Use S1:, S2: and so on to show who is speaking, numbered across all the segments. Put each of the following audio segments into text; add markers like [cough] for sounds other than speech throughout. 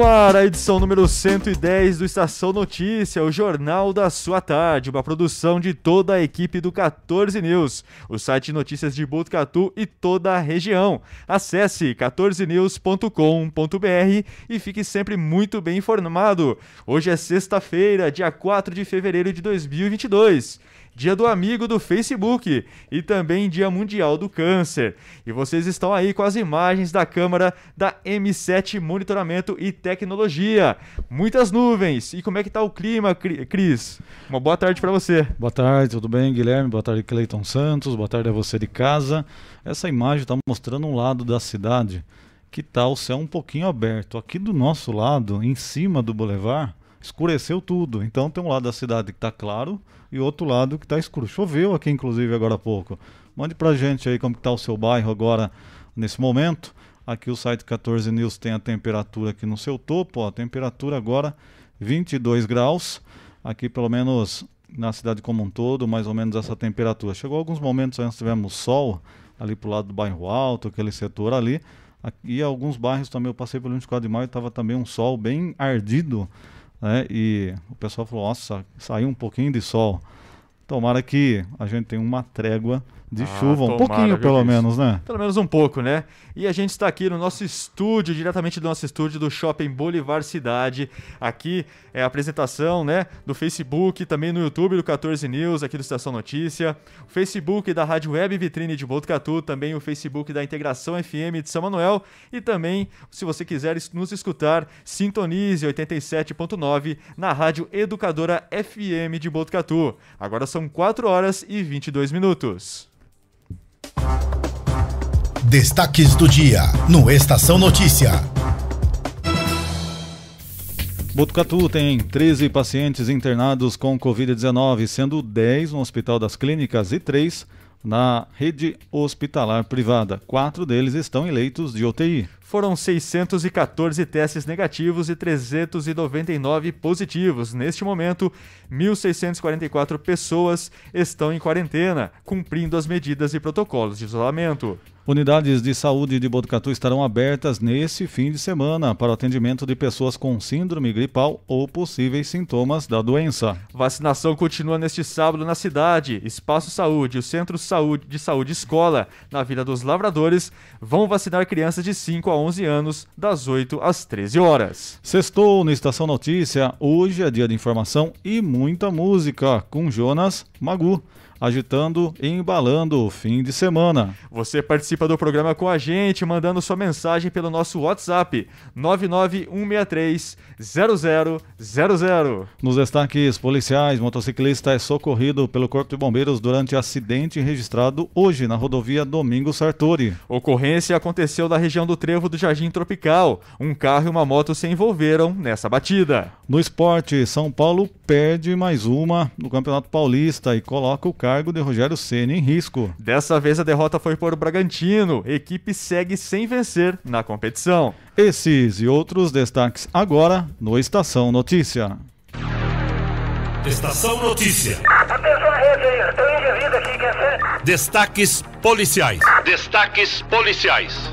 S1: No ar, a edição número 110 do Estação Notícia, o jornal da sua tarde, uma produção de toda a equipe do 14 News, o site de notícias de Botucatu e toda a região. Acesse 14news.com.br e fique sempre muito bem informado. Hoje é sexta-feira, dia 4 de fevereiro de 2022. Dia do Amigo do Facebook e também Dia Mundial do Câncer. E vocês estão aí com as imagens da câmera da M7 Monitoramento e Tecnologia. Muitas nuvens. E como é que tá o clima, Cris? Uma boa tarde para você.
S2: Boa tarde, tudo bem, Guilherme? Boa tarde, Cleiton Santos. Boa tarde a você de casa. Essa imagem está mostrando um lado da cidade que tá o céu um pouquinho aberto. Aqui do nosso lado, em cima do boulevard, escureceu tudo. Então tem um lado da cidade que está claro e outro lado que está escuro. Choveu aqui, inclusive, agora há pouco. Mande pra gente aí como está o seu bairro agora, nesse momento. Aqui o site 14 News tem a temperatura aqui no seu topo. Ó, a temperatura agora 22 graus. Aqui, pelo menos na cidade como um todo, mais ou menos essa temperatura. Chegou alguns momentos antes tivemos sol ali pro lado do bairro alto, aquele setor ali. E alguns bairros também, eu passei pelo 24 de maio, estava também um sol bem ardido né? E o pessoal falou: nossa, saiu um pouquinho de sol. Tomara que a gente tenha uma trégua de ah, chuva, um pouquinho pelo menos, né?
S1: Pelo menos um pouco, né? E a gente está aqui no nosso estúdio, diretamente do nosso estúdio do Shopping Bolivar Cidade. Aqui é a apresentação, né, do Facebook, também no YouTube do 14 News, aqui do Estação Notícia, o Facebook da Rádio Web Vitrine de Botucatu, também o Facebook da Integração FM de São Manuel e também, se você quiser nos escutar, sintonize 87.9 na Rádio Educadora FM de Botucatu. Agora são 4 horas e 22 minutos.
S3: Destaques do dia no Estação Notícia.
S2: Botucatu tem 13 pacientes internados com Covid-19, sendo 10 no Hospital das Clínicas e 3 na rede hospitalar privada. Quatro deles estão em leitos de UTI.
S1: Foram 614 testes negativos e 399 positivos. Neste momento, 1.644 pessoas estão em quarentena, cumprindo as medidas e protocolos de isolamento.
S2: Unidades de saúde de Botucatu estarão abertas nesse fim de semana para o atendimento de pessoas com síndrome gripal ou possíveis sintomas da doença.
S1: Vacinação continua neste sábado na cidade. Espaço Saúde e o Centro de Saúde Escola, na Vila dos Lavradores, vão vacinar crianças de 5 a 11 anos, das 8 às 13 horas.
S2: Sextou na Estação Notícia. Hoje é dia de informação e muita música com Jonas Magu agitando e embalando o fim de semana.
S1: Você participa do programa com a gente, mandando sua mensagem pelo nosso WhatsApp 99163 0000.
S2: Nos destaques policiais, motociclista é socorrido pelo Corpo de Bombeiros durante acidente registrado hoje na rodovia Domingo Sartori.
S1: Ocorrência aconteceu na região do Trevo do Jardim Tropical. Um carro e uma moto se envolveram nessa batida.
S2: No esporte, São Paulo perde mais uma no Campeonato Paulista e coloca o carro cargo de Rogério Ceni em risco.
S1: Dessa vez a derrota foi por Bragantino. equipe segue sem vencer na competição.
S2: Esses e outros destaques agora no Estação Notícia.
S4: Estação Notícia. Atenção rede aí, tem indivíduo aqui, quer ser? Destaques policiais. Destaques policiais.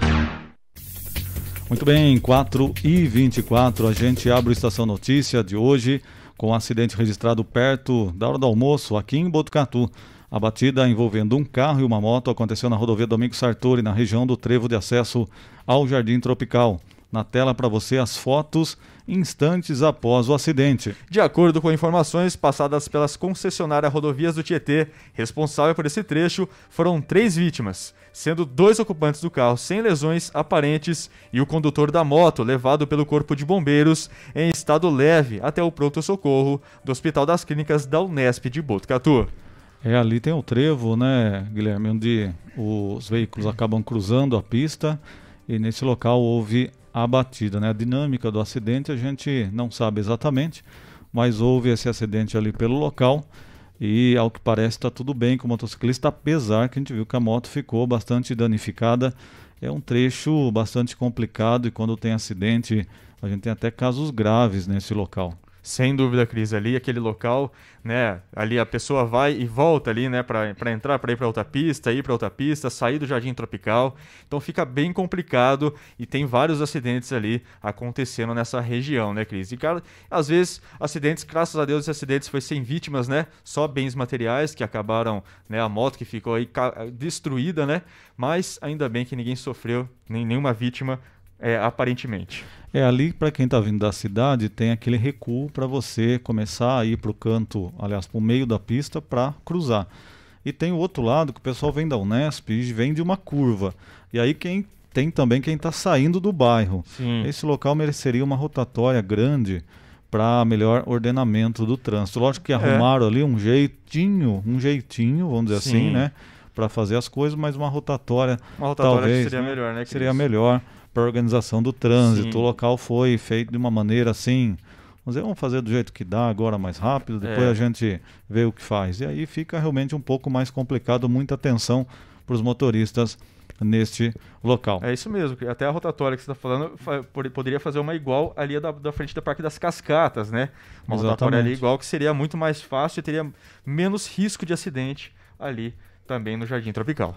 S2: Muito bem, 4 e 24 a gente abre o Estação Notícia de hoje com um acidente registrado perto da hora do almoço aqui em Botucatu. A batida envolvendo um carro e uma moto aconteceu na rodovia Domingo Sartori, na região do trevo de acesso ao Jardim Tropical. Na tela para você as fotos instantes após o acidente.
S1: De acordo com informações passadas pelas concessionárias rodovias do Tietê, responsável por esse trecho, foram três vítimas, sendo dois ocupantes do carro sem lesões aparentes e o condutor da moto levado pelo Corpo de Bombeiros em estado leve até o pronto-socorro do Hospital das Clínicas da Unesp de Botucatu.
S2: É, ali tem o trevo, né, Guilherme, onde os veículos acabam cruzando a pista e nesse local houve a batida. Né? A dinâmica do acidente a gente não sabe exatamente, mas houve esse acidente ali pelo local E ao que parece está tudo bem com o motociclista, apesar que a gente viu que a moto ficou bastante danificada. É um trecho bastante complicado e quando tem acidente, a gente tem até casos graves nesse local.
S1: Sem dúvida, Cris, ali aquele local, né? Ali a pessoa vai e volta ali, né, para entrar, para ir para outra pista, ir para outra pista, sair do jardim tropical. Então fica bem complicado e tem vários acidentes ali acontecendo nessa região, né, Cris? E cara, às vezes acidentes, graças a Deus, esses acidentes foi sem vítimas, né? Só bens materiais que acabaram, né, a moto que ficou aí destruída, né? Mas ainda bem que ninguém sofreu, nem nenhuma vítima é, aparentemente.
S2: É ali para quem está vindo da cidade tem aquele recuo para você começar a ir para o canto, aliás, para o meio da pista para cruzar. E tem o outro lado que o pessoal vem da Unesp e vem de uma curva. E aí quem tem também quem está saindo do bairro. Sim. Esse local mereceria uma rotatória grande para melhor ordenamento do trânsito. Lógico que é. arrumaram é. ali um jeitinho, um jeitinho, vamos dizer assim, Sim. assim, né, para fazer as coisas, mas uma rotatória,
S1: uma rotatória
S2: talvez
S1: seria né, melhor, né?
S2: Seria melhor para a organização do trânsito. Sim. O local foi feito de uma maneira assim. Dizer, vamos fazer do jeito que dá agora mais rápido, depois é. a gente vê o que faz. E aí fica realmente um pouco mais complicado, muita atenção para os motoristas neste local.
S1: É isso mesmo, até a rotatória que você está falando poderia fazer uma igual ali da, da frente da Parque das Cascatas, né? Uma Exatamente. rotatória ali igual que seria muito mais fácil e teria menos risco de acidente ali também no Jardim Tropical.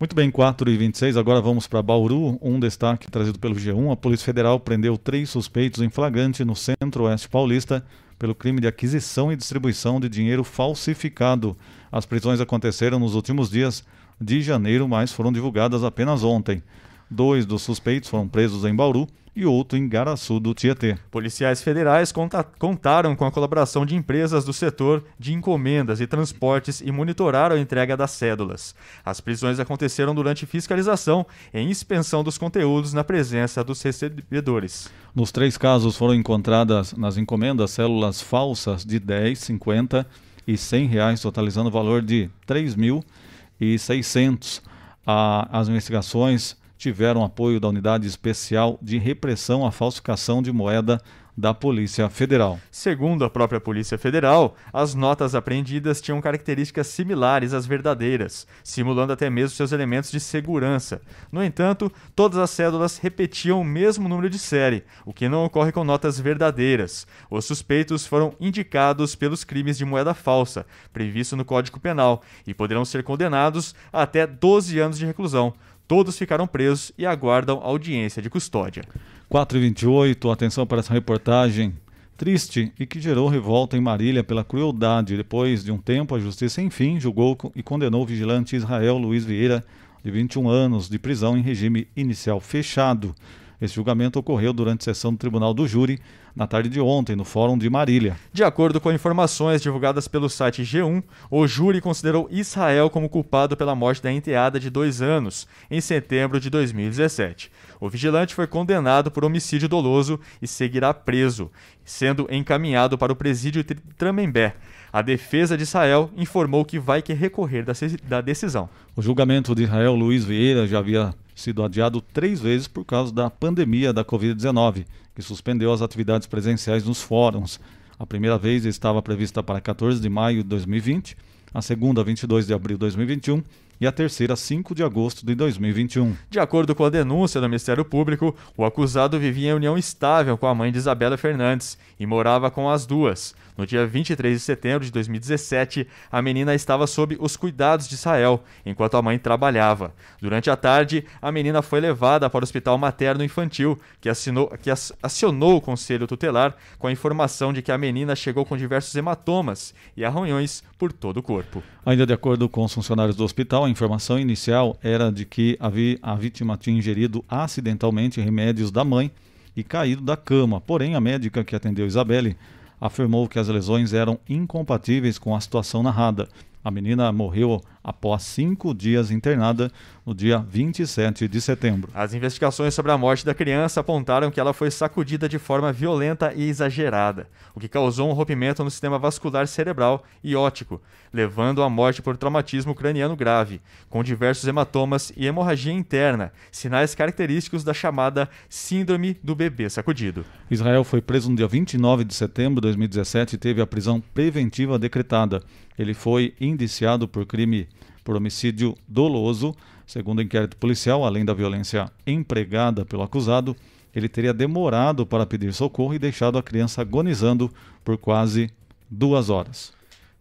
S2: Muito bem, 4 e 26 agora vamos para Bauru. Um destaque trazido pelo G1. A Polícia Federal prendeu três suspeitos em flagrante no centro-oeste paulista pelo crime de aquisição e distribuição de dinheiro falsificado. As prisões aconteceram nos últimos dias de janeiro, mas foram divulgadas apenas ontem. Dois dos suspeitos foram presos em Bauru e outro em Garaçu do Tietê.
S1: Policiais federais contaram com a colaboração de empresas do setor de encomendas e transportes e monitoraram a entrega das cédulas. As prisões aconteceram durante fiscalização e inspeção dos conteúdos na presença dos recebedores.
S2: Nos três casos foram encontradas nas encomendas células falsas de 10, 50 e 100 reais, totalizando o valor de 3.600. As investigações tiveram apoio da Unidade Especial de Repressão à Falsificação de Moeda da Polícia Federal.
S1: Segundo a própria Polícia Federal, as notas apreendidas tinham características similares às verdadeiras, simulando até mesmo seus elementos de segurança. No entanto, todas as cédulas repetiam o mesmo número de série, o que não ocorre com notas verdadeiras. Os suspeitos foram indicados pelos crimes de moeda falsa, previsto no Código Penal, e poderão ser condenados até 12 anos de reclusão. Todos ficaram presos e aguardam audiência de custódia.
S2: 4 e 28 atenção para essa reportagem triste e que gerou revolta em Marília pela crueldade. Depois de um tempo, a justiça, enfim, julgou e condenou o vigilante Israel Luiz Vieira, de 21 anos, de prisão em regime inicial fechado. Esse julgamento ocorreu durante sessão do Tribunal do Júri na tarde de ontem, no Fórum de Marília.
S1: De acordo com informações divulgadas pelo site G1, o júri considerou Israel como culpado pela morte da enteada de dois anos, em setembro de 2017. O vigilante foi condenado por homicídio doloso e seguirá preso, sendo encaminhado para o presídio Tremembé. A defesa de Israel informou que vai que recorrer da decisão.
S2: O julgamento de Israel Luiz Vieira já havia sido adiado três vezes por causa da pandemia da Covid-19, que suspendeu as atividades presenciais nos fóruns. A primeira vez estava prevista para 14 de maio de 2020, a segunda, 22 de abril de 2021 e a terceira, 5 de agosto de 2021.
S1: De acordo com a denúncia do Ministério Público, o acusado vivia em união estável com a mãe de Isabela Fernandes e morava com as duas. No dia 23 de setembro de 2017, a menina estava sob os cuidados de Israel, enquanto a mãe trabalhava. Durante a tarde, a menina foi levada para o Hospital Materno Infantil, que, assinou, que acionou o Conselho Tutelar com a informação de que a menina chegou com diversos hematomas e arranhões por todo o corpo.
S2: Ainda de acordo com os funcionários do hospital, a informação inicial era de que a vítima tinha ingerido acidentalmente remédios da mãe e caído da cama. Porém, a médica que atendeu Isabelle afirmou que as lesões eram incompatíveis com a situação narrada. A menina morreu após cinco dias internada no dia 27 de setembro.
S1: As investigações sobre a morte da criança apontaram que ela foi sacudida de forma violenta e exagerada, o que causou um rompimento no sistema vascular cerebral e óptico, levando à morte por traumatismo craniano grave, com diversos hematomas e hemorragia interna, sinais característicos da chamada síndrome do bebê sacudido.
S2: Israel foi preso no dia 29 de setembro de 2017 e teve a prisão preventiva decretada. Ele foi indiciado por crime por homicídio doloso. Segundo o inquérito policial, além da violência empregada pelo acusado, ele teria demorado para pedir socorro e deixado a criança agonizando por quase duas horas.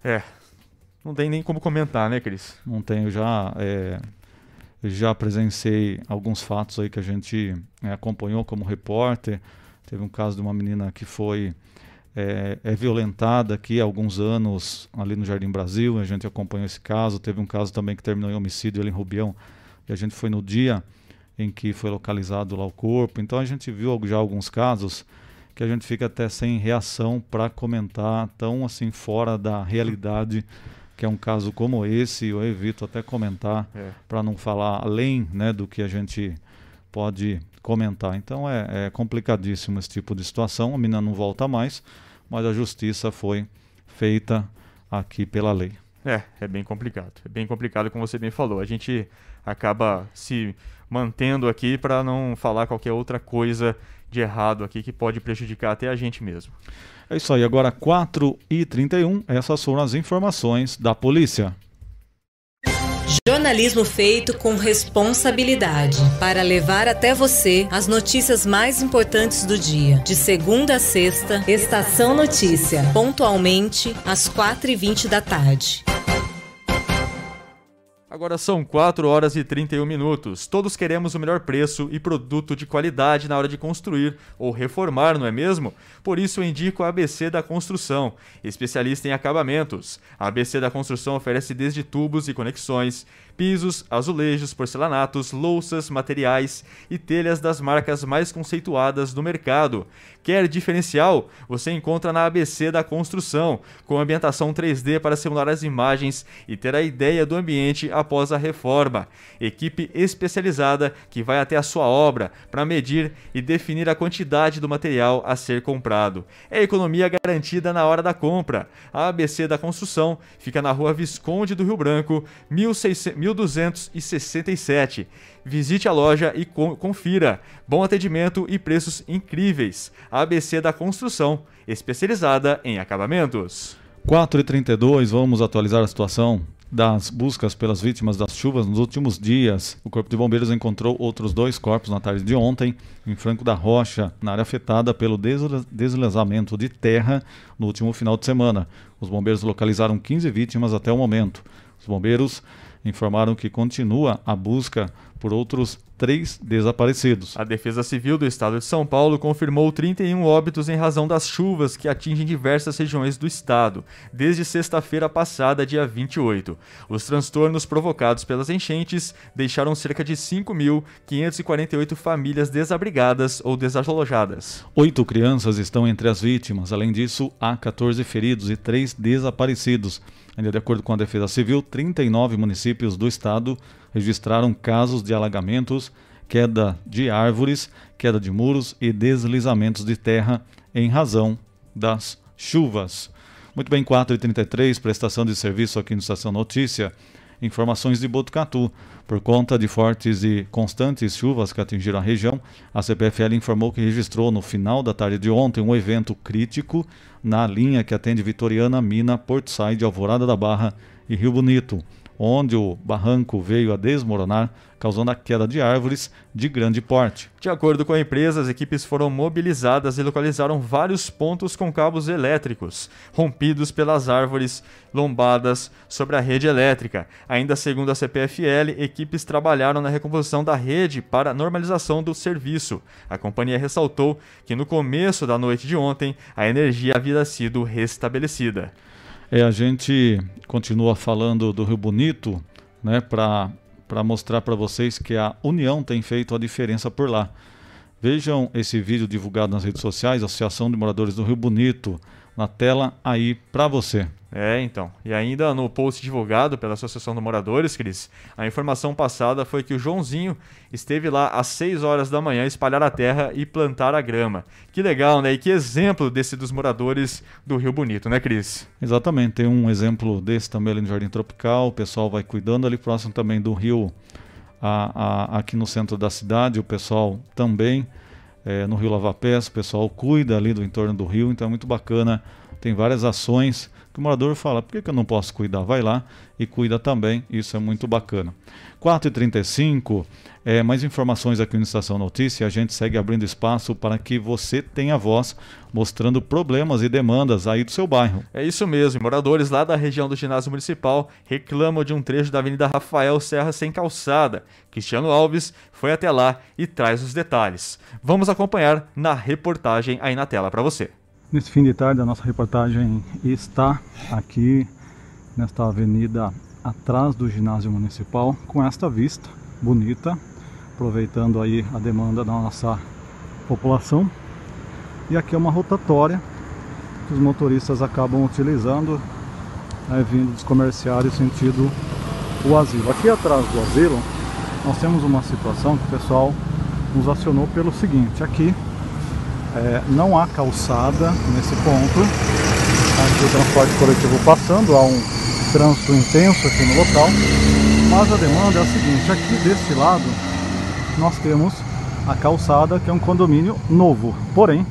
S1: É, não tem nem como comentar, né, Cris?
S2: Não tenho, já, é, já presenciei alguns fatos aí que a gente é, acompanhou como repórter. Teve um caso de uma menina que foi é, é, violentada aqui há alguns anos ali no Jardim Brasil. A gente acompanhou esse caso. Teve um caso também que terminou em homicídio ali em Rubião. E a gente foi no dia em que foi localizado lá o corpo. Então a gente viu já alguns casos que a gente fica até sem reação para comentar, tão assim fora da realidade que é um caso como esse. Eu evito até comentar é. para não falar além né, do que a gente pode comentar. Então é, é complicadíssimo esse tipo de situação. A menina não volta mais, mas a justiça foi feita aqui pela lei.
S1: É, é bem complicado. É bem complicado, como você bem falou. A gente acaba se mantendo aqui para não falar qualquer outra coisa de errado aqui que pode prejudicar até a gente mesmo.
S2: É isso aí. Agora, 4h31, essas foram as informações da polícia.
S5: Jornalismo feito com responsabilidade para levar até você as notícias mais importantes do dia. De segunda a sexta, Estação Notícia, pontualmente às 4h20 da tarde.
S1: Agora são 4 horas e 31 minutos. Todos queremos o melhor preço e produto de qualidade na hora de construir ou reformar, não é mesmo? Por isso eu indico a ABC da Construção, especialista em acabamentos. A ABC da Construção oferece desde tubos e conexões, pisos, azulejos, porcelanatos, louças, materiais e telhas das marcas mais conceituadas do mercado. Quer diferencial? Você encontra na ABC da Construção, com ambientação 3D para simular as imagens e ter a ideia do ambiente após a reforma. Equipe especializada que vai até a sua obra para medir e definir a quantidade do material a ser comprado. É economia garantida na hora da compra. A ABC da Construção fica na rua Visconde do Rio Branco, 1600 1267. Visite a loja e confira. Bom atendimento e preços incríveis. ABC da Construção, especializada em acabamentos.
S2: 4h32, vamos atualizar a situação das buscas pelas vítimas das chuvas nos últimos dias. O Corpo de Bombeiros encontrou outros dois corpos na tarde de ontem, em Franco da Rocha, na área afetada pelo deslizamento de terra no último final de semana. Os bombeiros localizaram 15 vítimas até o momento. Os bombeiros informaram que continua a busca por outros três desaparecidos.
S1: A Defesa Civil do Estado de São Paulo confirmou 31 óbitos em razão das chuvas que atingem diversas regiões do estado, desde sexta-feira passada, dia 28. Os transtornos provocados pelas enchentes deixaram cerca de 5.548 famílias desabrigadas ou desalojadas.
S2: Oito crianças estão entre as vítimas. Além disso, há 14 feridos e três desaparecidos. Ainda de acordo com a Defesa Civil, 39 municípios do estado registraram casos de alagamentos, queda de árvores, queda de muros e deslizamentos de terra em razão das chuvas. Muito bem, 4h33, prestação de serviço aqui no Estação Notícia. Informações de Botucatu. Por conta de fortes e constantes chuvas que atingiram a região, a CPFL informou que registrou no final da tarde de ontem um evento crítico na linha que atende Vitoriana, Mina, Porto Said, Alvorada da Barra e Rio Bonito onde o barranco veio a desmoronar, causando a queda de árvores de grande porte.
S1: De acordo com a empresa, as equipes foram mobilizadas e localizaram vários pontos com cabos elétricos, rompidos pelas árvores lombadas sobre a rede elétrica. Ainda segundo a CPFL, equipes trabalharam na recomposição da rede para a normalização do serviço. A companhia ressaltou que no começo da noite de ontem, a energia havia sido restabelecida.
S2: É, a gente continua falando do Rio Bonito, né, para mostrar para vocês que a união tem feito a diferença por lá. Vejam esse vídeo divulgado nas redes sociais, Associação de Moradores do Rio Bonito, na tela aí para você.
S1: É, então. E ainda no post divulgado pela Associação de Moradores, Cris, a informação passada foi que o Joãozinho esteve lá às 6 horas da manhã espalhar a terra e plantar a grama. Que legal, né? E que exemplo desse dos moradores do Rio Bonito, né, Cris?
S2: Exatamente. Tem um exemplo desse também ali no Jardim Tropical. O pessoal vai cuidando ali próximo também do rio, a, a, aqui no centro da cidade. O pessoal também é, no Rio Lava Pés, o pessoal cuida ali do entorno do rio. Então é muito bacana. Tem várias ações que o morador fala, por que, que eu não posso cuidar? Vai lá e cuida também, isso é muito bacana. 4h35, é, mais informações aqui no Estação Notícia, a gente segue abrindo espaço para que você tenha voz, mostrando problemas e demandas aí do seu bairro.
S1: É isso mesmo, moradores lá da região do ginásio municipal reclamam de um trecho da Avenida Rafael Serra sem calçada. Cristiano Alves foi até lá e traz os detalhes. Vamos acompanhar na reportagem aí na tela para você.
S6: Nesse fim de tarde, a nossa reportagem está aqui nesta avenida atrás do ginásio municipal com esta vista bonita, aproveitando aí a demanda da nossa população. E aqui é uma rotatória que os motoristas acabam utilizando, né, vindo dos comerciários sentido o asilo. Aqui atrás do asilo, nós temos uma situação que o pessoal nos acionou pelo seguinte, aqui é, não há calçada nesse ponto. Aqui o transporte coletivo passando, há um trânsito intenso aqui no local. Mas a demanda é a seguinte, aqui desse lado nós temos a calçada que é um condomínio novo. Porém,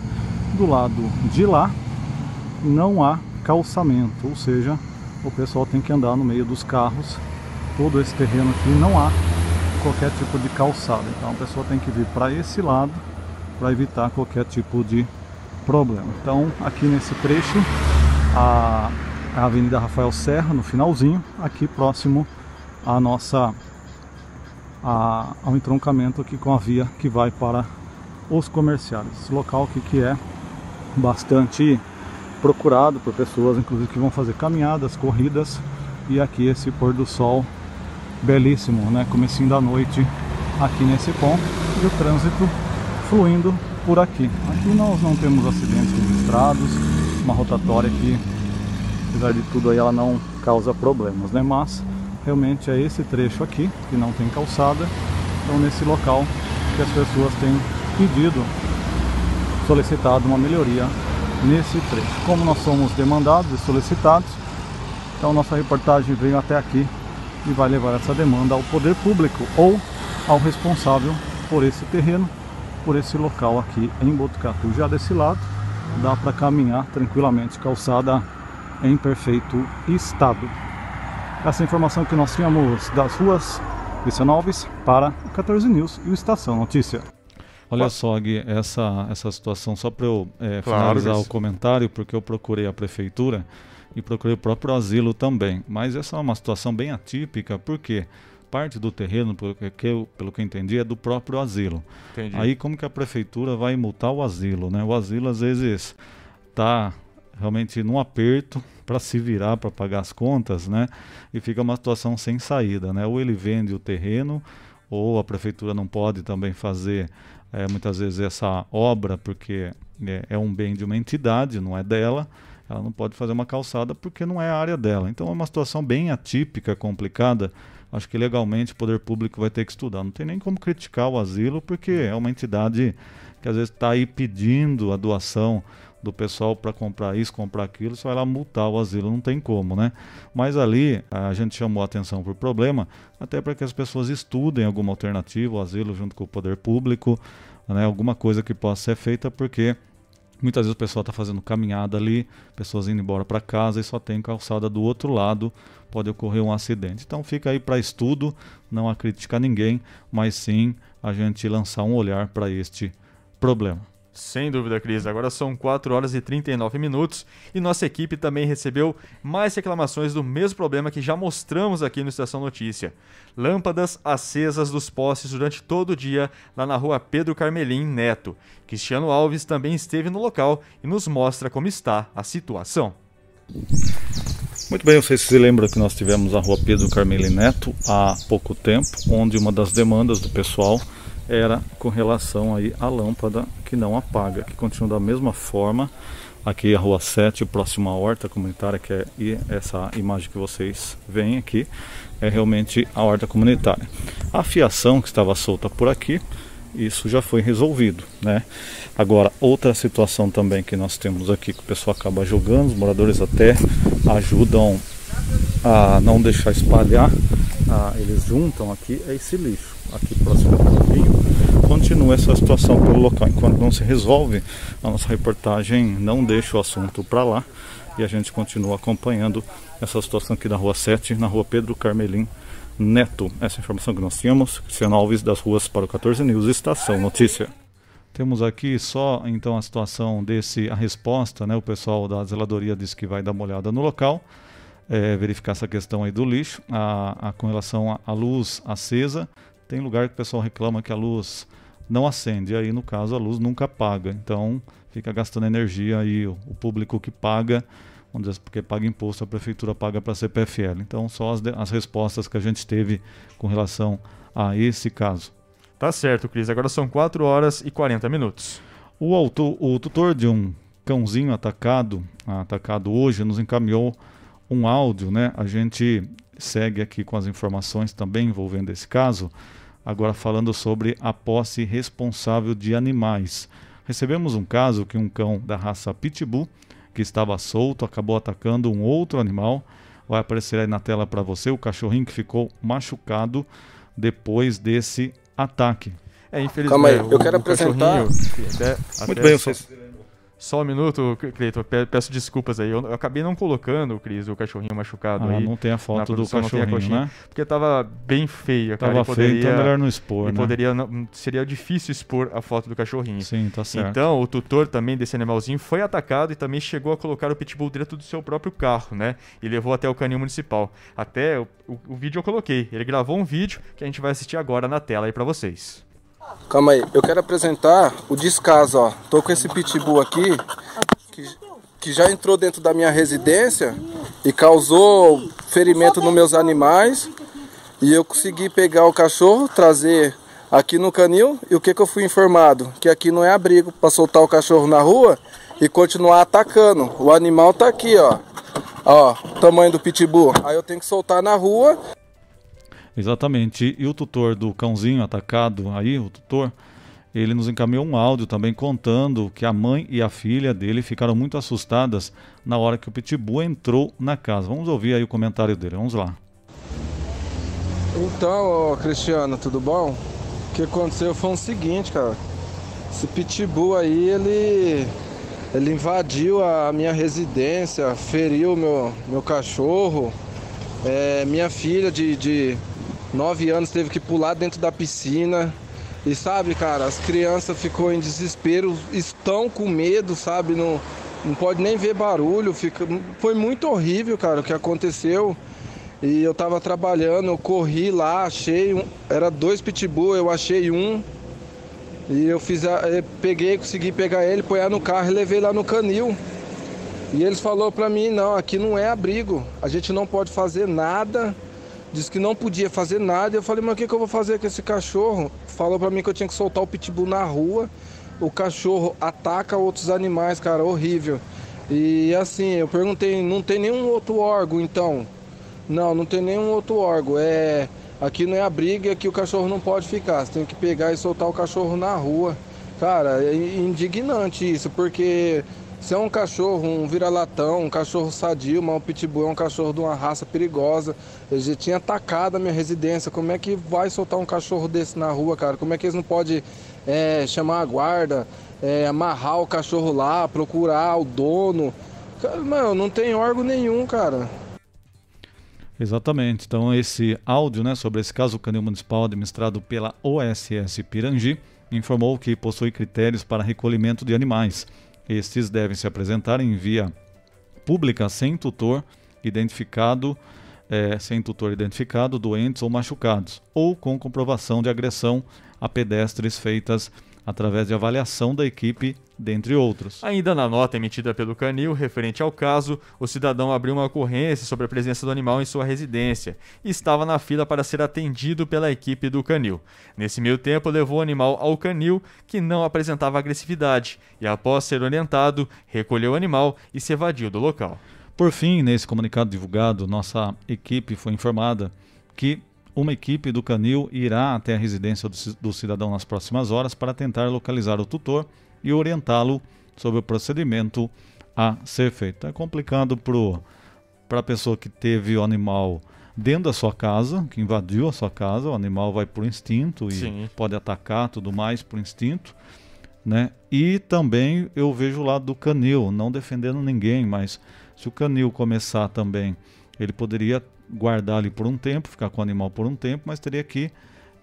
S6: do lado de lá não há calçamento, ou seja, o pessoal tem que andar no meio dos carros. Todo esse terreno aqui não há qualquer tipo de calçada. Então a pessoa tem que vir para esse lado para evitar qualquer tipo de problema. Então, aqui nesse trecho, a, a Avenida Rafael Serra, no finalzinho, aqui próximo à nossa a, ao entroncamento aqui com a via que vai para os comerciais. Esse local aqui que é bastante procurado por pessoas, inclusive que vão fazer caminhadas, corridas e aqui esse pôr do sol belíssimo, né? Comecinho da noite aqui nesse ponto e o trânsito fluindo por aqui. Aqui nós não temos acidentes registrados, uma rotatória que, apesar de tudo aí, ela não causa problemas, né? Mas realmente é esse trecho aqui que não tem calçada, então nesse local que as pessoas têm pedido, solicitado uma melhoria nesse trecho. Como nós somos demandados e solicitados, então nossa reportagem veio até aqui e vai levar essa demanda ao poder público ou ao responsável por esse terreno por esse local aqui em Botucatu. Já desse lado dá para caminhar tranquilamente, calçada em perfeito estado. Essa informação que nós tínhamos das ruas Cristian Alves para o 14 News e o Estação Notícia.
S2: Olha só, Gui, essa, essa situação, só para eu é, claro, finalizar isso. o comentário, porque eu procurei a prefeitura e procurei o próprio asilo também. Mas essa é uma situação bem atípica, porque quê? Parte do terreno, pelo que eu, pelo que eu entendi, é do próprio asilo. Entendi. Aí como que a prefeitura vai multar o asilo, né? O asilo às vezes está realmente num aperto para se virar para pagar as contas, né? E fica uma situação sem saída, né? Ou ele vende o terreno, ou a prefeitura não pode também fazer é, muitas vezes essa obra porque é, é um bem de uma entidade, não é dela. Ela não pode fazer uma calçada porque não é a área dela. Então é uma situação bem atípica, complicada acho que legalmente o poder público vai ter que estudar. Não tem nem como criticar o asilo, porque é uma entidade que às vezes está aí pedindo a doação do pessoal para comprar isso, comprar aquilo, você vai lá multar o asilo, não tem como, né? Mas ali a gente chamou a atenção por problema, até para que as pessoas estudem alguma alternativa, o asilo junto com o poder público, né? alguma coisa que possa ser feita, porque Muitas vezes o pessoal está fazendo caminhada ali, pessoas indo embora para casa e só tem calçada do outro lado, pode ocorrer um acidente. Então fica aí para estudo, não a criticar ninguém, mas sim a gente lançar um olhar para este problema.
S1: Sem dúvida, Cris. Agora são 4 horas e 39 minutos e nossa equipe também recebeu mais reclamações do mesmo problema que já mostramos aqui no Estação Notícia. Lâmpadas acesas dos postes durante todo o dia lá na rua Pedro Carmelim Neto. Cristiano Alves também esteve no local e nos mostra como está a situação.
S2: Muito bem, vocês se lembram que nós tivemos a rua Pedro Carmelim Neto há pouco tempo, onde uma das demandas do pessoal era com relação aí à lâmpada que não apaga, que continua da mesma forma,
S7: aqui a rua 7, próxima à horta comunitária, que é essa imagem que vocês veem aqui, é realmente a horta comunitária. A fiação que estava solta por aqui, isso já foi resolvido, né? Agora, outra situação também que nós temos aqui, que o pessoal acaba jogando, os moradores até ajudam a não deixar espalhar, a, eles juntam aqui, é esse lixo, aqui próximo do rio, continua essa situação pelo local. Enquanto não se resolve, a nossa reportagem não deixa o assunto para lá e a gente continua acompanhando essa situação aqui da rua 7, na rua Pedro Carmelim Neto. Essa é informação que nós tínhamos. Cristiano Alves das ruas para o 14 News, Estação Notícia.
S2: Temos aqui só então a situação desse, a resposta, né? O pessoal da zeladoria disse que vai dar uma olhada no local, é, verificar essa questão aí do lixo, a, a com relação à luz acesa. Tem lugar que o pessoal reclama que a luz não acende, aí no caso a luz nunca apaga, então fica gastando energia aí o, o público que paga vamos dizer, porque paga imposto, a prefeitura paga para a CPFL. Então, só as, as respostas que a gente teve com relação a esse caso.
S1: Tá certo, Cris. Agora são 4 horas e 40 minutos.
S2: O, autor, o tutor de um cãozinho atacado, atacado hoje, nos encaminhou um áudio, né? A gente segue aqui com as informações também envolvendo esse caso, agora falando sobre a posse responsável de animais. Recebemos um caso que um cão da raça Pitbull que estava solto acabou atacando um outro animal. Vai aparecer aí na tela para você o cachorrinho que ficou machucado depois desse ataque.
S1: É, infelizmente. Calma aí,
S8: eu quero apresentar.
S1: Até, Muito até bem, vocês. Só um minuto, Cleiton, peço desculpas aí. Eu, eu, acabei não colocando, Cris, o cachorrinho machucado
S2: ah,
S1: aí.
S2: não tem a foto do cachorrinho, né?
S1: Porque tava bem feia,
S2: cara. Tava feio, então é melhor não expor, né?
S1: Poderia, não, seria difícil expor a foto do cachorrinho.
S2: Sim, tá certo.
S1: Então, o tutor também desse animalzinho foi atacado e também chegou a colocar o pitbull dentro do seu próprio carro, né? E levou até o canil municipal. Até o, o, o vídeo eu coloquei. Ele gravou um vídeo que a gente vai assistir agora na tela aí para vocês.
S8: Calma aí, eu quero apresentar o descaso, ó. Tô com esse pitbull aqui que, que já entrou dentro da minha residência e causou ferimento nos meus animais. E eu consegui pegar o cachorro, trazer aqui no canil. E o que, que eu fui informado? Que aqui não é abrigo para soltar o cachorro na rua e continuar atacando. O animal tá aqui, ó. Ó, tamanho do pitbull. Aí eu tenho que soltar na rua.
S2: Exatamente. E o tutor do cãozinho atacado aí, o tutor, ele nos encaminhou um áudio também contando que a mãe e a filha dele ficaram muito assustadas na hora que o Pitbull entrou na casa. Vamos ouvir aí o comentário dele, vamos lá.
S8: Então, Cristiano, tudo bom? O que aconteceu foi o seguinte, cara. Esse Pitbull aí, ele, ele invadiu a minha residência, feriu meu, meu cachorro. É, minha filha de, de 9 anos teve que pular dentro da piscina. E sabe, cara, as crianças ficou em desespero, estão com medo, sabe? Não, não pode nem ver barulho. Fica... Foi muito horrível, cara, o que aconteceu. E eu tava trabalhando, eu corri lá, achei um. Era dois pitbull, eu achei um. E eu fiz a... eu peguei, consegui pegar ele, pôr no carro e levei lá no canil. E eles falou pra mim, não, aqui não é abrigo. A gente não pode fazer nada Disse que não podia fazer nada. Eu falei, mas o que, que eu vou fazer com esse cachorro? Falou para mim que eu tinha que soltar o pitbull na rua. O cachorro ataca outros animais, cara, horrível. E assim, eu perguntei, não tem nenhum outro órgão então? Não, não tem nenhum outro órgão. É, aqui não é a briga, aqui o cachorro não pode ficar. Você tem que pegar e soltar o cachorro na rua. Cara, é indignante isso, porque se é um cachorro, um vira-latão, um cachorro sadio, mas o pitbull é um cachorro de uma raça perigosa. Ele já tinha atacado a minha residência. Como é que vai soltar um cachorro desse na rua, cara? Como é que eles não podem é, chamar a guarda, é, amarrar o cachorro lá, procurar o dono? Cara, mano, não tem órgão nenhum, cara.
S2: Exatamente. Então esse áudio, né, sobre esse caso canil municipal administrado pela OSS Pirangi, informou que possui critérios para recolhimento de animais estes devem se apresentar em via pública sem tutor identificado, é, sem tutor identificado, doentes ou machucados, ou com comprovação de agressão a pedestres feitas através de avaliação da equipe, dentre outros.
S1: Ainda na nota emitida pelo Canil referente ao caso, o cidadão abriu uma ocorrência sobre a presença do animal em sua residência e estava na fila para ser atendido pela equipe do Canil. Nesse meio tempo, levou o animal ao Canil, que não apresentava agressividade, e após ser orientado, recolheu o animal e se evadiu do local.
S2: Por fim, nesse comunicado divulgado, nossa equipe foi informada que uma equipe do Canil irá até a residência do cidadão nas próximas horas para tentar localizar o tutor e orientá-lo sobre o procedimento a ser feito. É complicado para a pessoa que teve o animal dentro da sua casa, que invadiu a sua casa, o animal vai por instinto e Sim. pode atacar tudo mais por instinto. Né? E também eu vejo o lado do canil, não defendendo ninguém, mas se o canil começar também, ele poderia guardar ali por um tempo, ficar com o animal por um tempo, mas teria que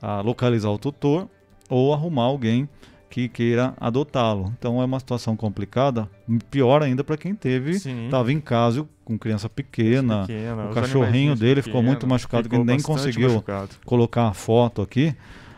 S2: ah, localizar o tutor ou arrumar alguém que queira adotá-lo. Então é uma situação complicada, pior ainda para quem teve, estava em casa com criança pequena, pequena o cachorrinho dele ficou muito machucado ficou que nem conseguiu machucado. colocar a foto aqui.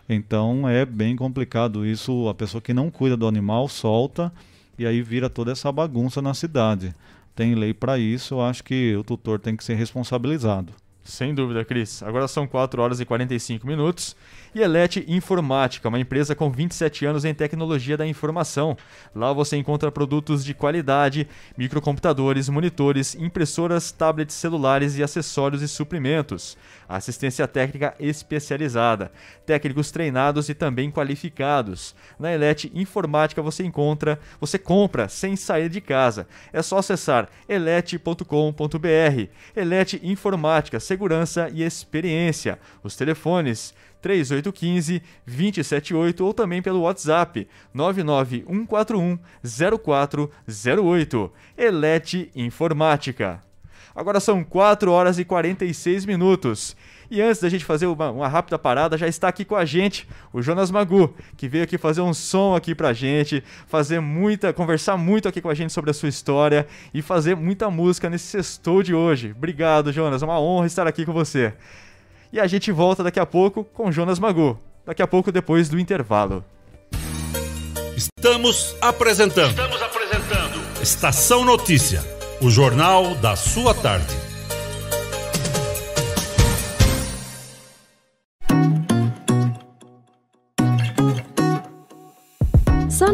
S2: Então é bem complicado isso, a pessoa que não cuida do animal solta e aí vira toda essa bagunça na cidade tem lei para isso, eu acho que o tutor tem que ser responsabilizado.
S1: Sem dúvida, Cris. Agora são 4 horas e 45 minutos e Elete Informática, uma empresa com 27 anos em tecnologia da informação. Lá você encontra produtos de qualidade, microcomputadores, monitores, impressoras, tablets, celulares e acessórios e suprimentos. Assistência técnica especializada, técnicos treinados e também qualificados. Na Elete Informática você encontra, você compra sem sair de casa. É só acessar elete.com.br. Elete Informática, segurança e experiência. Os telefones 3815 278 ou também pelo WhatsApp 99141 0408. Elete Informática. Agora são 4 horas e 46 minutos. E antes da gente fazer uma, uma, rápida parada, já está aqui com a gente o Jonas Magu, que veio aqui fazer um som aqui pra gente, fazer muita, conversar muito aqui com a gente sobre a sua história e fazer muita música nesse sextou de hoje. Obrigado, Jonas, é uma honra estar aqui com você. E a gente volta daqui a pouco com Jonas Magu. Daqui a pouco depois do intervalo.
S4: Estamos apresentando. Estamos apresentando. Estação Notícia, o jornal da sua tarde.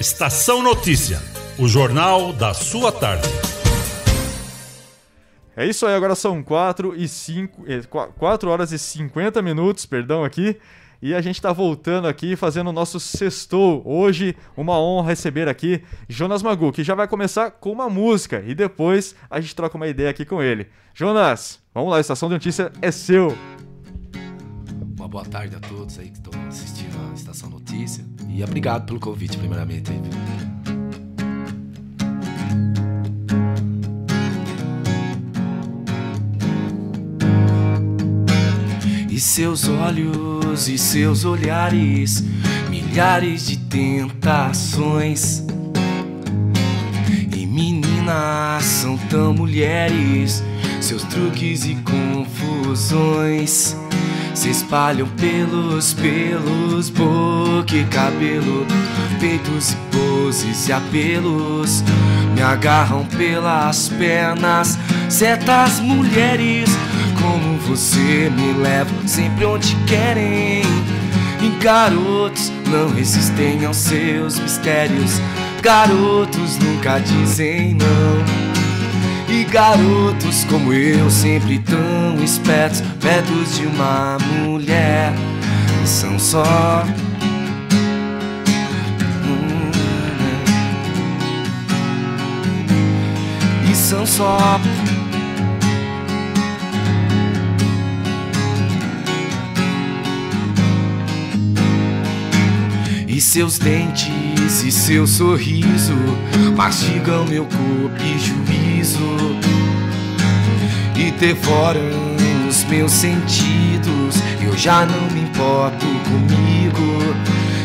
S4: Estação Notícia, o jornal da sua tarde.
S1: É isso aí, agora são 4 e 5, 4 é, horas e 50 minutos, perdão aqui. E a gente está voltando aqui fazendo o nosso sextou. Hoje, uma honra receber aqui Jonas Magu, que já vai começar com uma música e depois a gente troca uma ideia aqui com ele. Jonas, vamos lá, a Estação de Notícia é seu.
S9: Boa tarde a todos aí que estão assistindo a Estação Notícia. E obrigado pelo convite, primeiramente. E seus olhos e seus olhares, milhares de tentações. E meninas são tão mulheres, seus truques e confusões se espalham pelos pelos, boca e cabelo, peitos e poses e apelos. Me agarram pelas pernas, certas mulheres como você me leva sempre onde querem. E garotos não resistem aos seus mistérios. Garotos nunca dizem não. E garotos como eu, sempre tão espertos, perto de uma mulher, são só. E são só seus dentes e seu sorriso mastigam meu corpo e juízo e devoram os meus sentidos. Eu já não me importo comigo.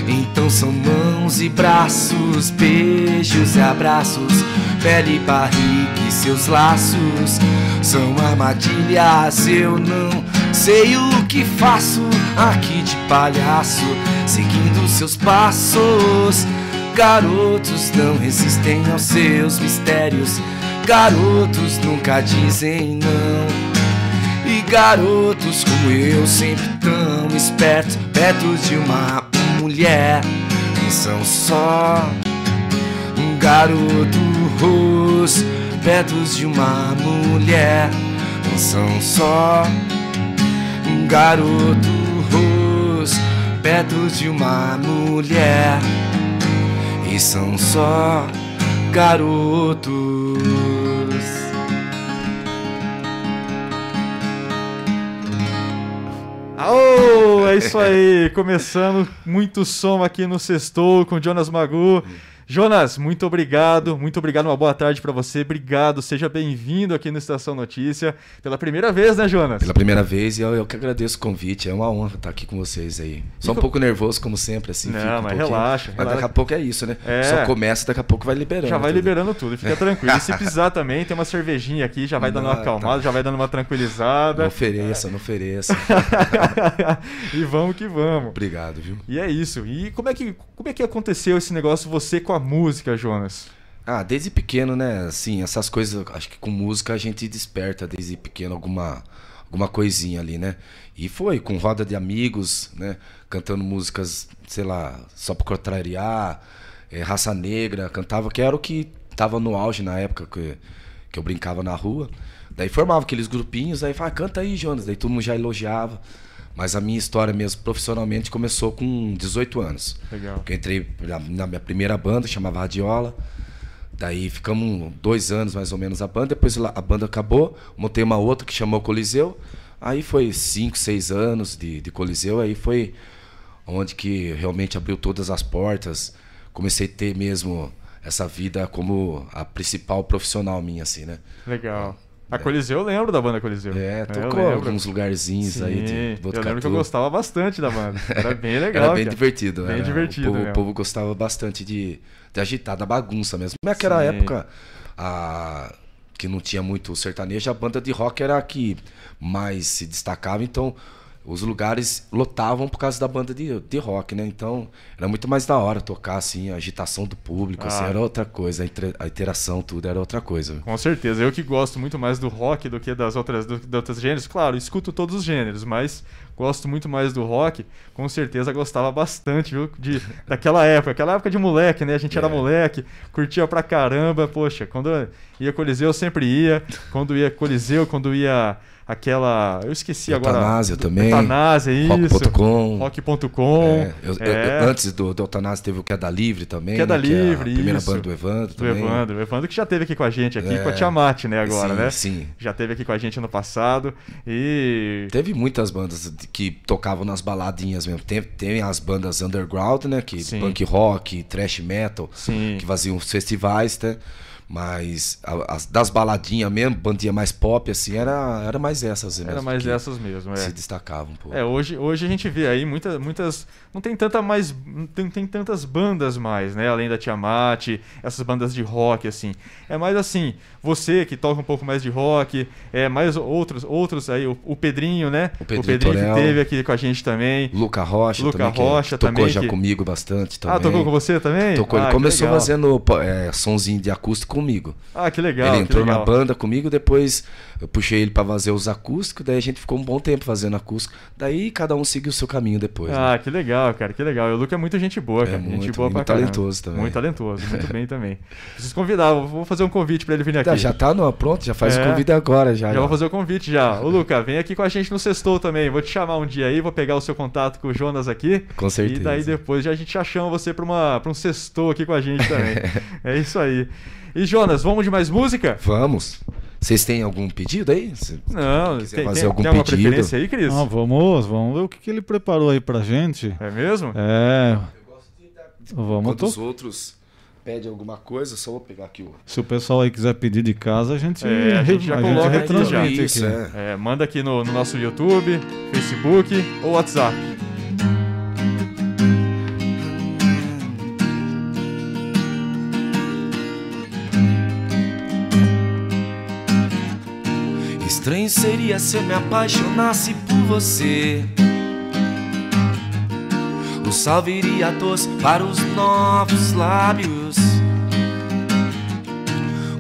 S9: Então são mãos e braços, beijos e abraços, pele e barriga e seus laços são armadilhas. Eu não sei o que faço aqui de palhaço seguindo seus passos. Garotos não resistem aos seus mistérios. Garotos nunca dizem não. E garotos como eu, sempre tão espertos, perto de uma mulher, são só garotos, perto de uma mulher, são só garotos perto de uma mulher e são só garotos.
S1: Oh, é isso aí, começando muito som aqui no Sextou com Jonas Magu. Jonas, muito obrigado, muito obrigado, uma boa tarde para você, obrigado, seja bem-vindo aqui no Estação Notícia, pela primeira vez, né, Jonas?
S9: Pela primeira vez, e eu, eu que agradeço o convite, é uma honra estar aqui com vocês aí. Só um pouco nervoso, como sempre, assim.
S1: Não, um mas relaxa.
S9: Mas daqui a pouco é isso, né? É. Só começa, daqui a pouco vai liberando.
S1: Já vai tudo. liberando tudo, fica [laughs] tranquilo. E se precisar também, tem uma cervejinha aqui, já vai dando uma acalmada, tá. já vai dando uma tranquilizada.
S9: Não ofereça, não ofereça. [laughs]
S1: e vamos que vamos.
S9: Obrigado, viu?
S1: E é isso. E como é que, como é que aconteceu esse negócio, você com a música, Jonas?
S9: Ah, desde pequeno, né? Assim, essas coisas, acho que com música a gente desperta desde pequeno alguma alguma coisinha ali, né? E foi, com roda de amigos, né? Cantando músicas, sei lá, só pra contrariar, é, Raça Negra, cantava, que era o que tava no auge na época que, que eu brincava na rua. Daí formava aqueles grupinhos, aí falava, canta aí, Jonas. Daí todo mundo já elogiava. Mas a minha história mesmo profissionalmente começou com 18 anos.
S1: Legal.
S9: Eu entrei na, na minha primeira banda, chamava Radiola. Daí ficamos dois anos mais ou menos a banda. Depois a banda acabou, montei uma outra que chamou Coliseu. Aí foi cinco, seis anos de, de Coliseu. Aí foi onde que realmente abriu todas as portas. Comecei a ter mesmo essa vida como a principal profissional minha, assim, né?
S1: Legal. A Coliseu, eu lembro da banda Coliseu.
S9: É, tocou alguns lugarzinhos
S1: Sim,
S9: aí de
S1: Eu lembro que eu gostava bastante da banda. Era bem [laughs] legal.
S9: Era bem
S1: cara.
S9: divertido.
S1: Bem
S9: era,
S1: divertido.
S9: O povo, o povo gostava bastante de, de agitar, da bagunça mesmo. Naquela
S1: Sim.
S9: época, a, que não tinha muito sertanejo, a banda de rock era a que mais se destacava, então os lugares lotavam por causa da banda de, de rock, né? Então era muito mais da hora tocar, assim, a agitação do público, assim,
S1: Ah.
S9: era outra coisa, a, inter- a interação, tudo era outra coisa.
S1: Com certeza. Eu que gosto muito mais do rock do que das outras, do, de outros gêneros. Claro, escuto todos os gêneros, mas gosto muito mais do rock. Com certeza gostava bastante, viu? De, [laughs] daquela época. Aquela época de moleque, né? A gente
S9: É.
S1: era moleque, curtia pra caramba. Poxa, quando ia Coliseu, eu sempre ia. Quando ia Coliseu, quando ia aquela. Eu esqueci agora.
S9: Eutanásia também.
S1: Eutanásia, isso.
S9: Rock.com.
S1: Rock.com.
S9: É,
S1: É.
S9: antes do, do Eutanásia teve o Queda Livre também.
S1: Queda
S9: né, que é a
S1: Livre,
S9: primeira
S1: isso.
S9: banda do Evandro
S1: Do
S9: também.
S1: Evandro. O Evandro que já teve aqui com a gente, aqui
S9: É.
S1: com a Tiamat, né, agora,
S9: Sim,
S1: né?
S9: sim.
S1: Já teve aqui com a gente no passado. E.
S9: Teve muitas bandas que tocavam nas baladinhas mesmo. Tem, tem as bandas underground, né? Que
S1: Sim.
S9: punk rock, thrash metal,
S1: Sim.
S9: que faziam os festivais, né? Mas a- as, das baladinhas mesmo, bandinha mais pop, assim, era, era mais essas mesmo.
S1: Era mais essas mesmo, é.
S9: Se destacavam um pouco.
S1: É, hoje, hoje a gente vê aí muita, muitas. Não tem tanta mais. Não tem, tem tantas bandas mais, né? Além da Tiamat, essas bandas de rock, assim. É mais assim, você que toca um pouco mais de rock, é mais outros, outros aí, o, o Pedrinho, né?
S9: O Pedrinho
S1: Pedrinho que
S9: Torel.
S1: teve aqui com a gente também.
S9: Luca Rocha
S1: Luca
S9: também, que
S1: Rocha
S9: tocou
S1: também,
S9: já
S1: que-
S9: comigo bastante também.
S1: Ah, tocou com você também?
S9: Tocou,
S1: Ah,
S9: ele
S1: que
S9: começou
S1: legal.
S9: fazendo é, sonzinho de acústico comigo.
S1: Ah, que legal.
S9: Ele
S1: que
S9: entrou na
S1: legal.
S9: banda comigo, depois eu puxei ele pra fazer os acústicos, daí a gente ficou um bom tempo fazendo acústico. Daí cada um seguiu o seu caminho depois. né?
S1: Ah, que legal, cara, que legal. O Luca é muito gente boa,
S9: É
S1: cara. gente
S9: muito,
S1: boa
S9: e
S1: pra
S9: muito
S1: caramba.
S9: talentoso também.
S1: Muito talentoso, muito bem [laughs] também. Preciso convidar, vou- fazer um convite pra ele vir aqui.
S9: Tá, já tá no, pronto, já faz
S1: É.
S9: o convite agora. Já,
S1: Já vou fazer o convite já. Ô, Luca, vem aqui com a gente no Sextou também. Vou te chamar um dia aí, vou pegar o seu contato com o Jonas aqui.
S9: Com certeza.
S1: E daí depois já a gente já chama você pra, uma, pra um Sextou aqui com a gente também. [laughs] é isso aí. E Jonas, vamos de mais música?
S9: Vamos. Vocês têm algum pedido aí? Se
S1: Não,
S9: quiser
S1: tem,
S9: fazer
S1: tem,
S9: algum
S1: tem alguma
S9: pedido.
S1: preferência aí, Cris?
S2: Ah, vamos, vamos ver o que, que ele preparou aí pra gente.
S1: É mesmo?
S2: É. Vamos
S9: Quando os
S2: to...
S9: outros pedem alguma coisa, só vou pegar aqui o.
S2: Se o pessoal aí quiser pedir de casa, a gente,
S1: É, a gente já
S2: a
S1: coloca aqui
S2: retransmite
S1: já.
S9: Isso,
S2: aqui.
S9: é.
S1: É, manda aqui no, no nosso YouTube, Facebook ou WhatsApp.
S9: Estranho seria se eu me apaixonasse por você. O sal viria doce para os novos lábios.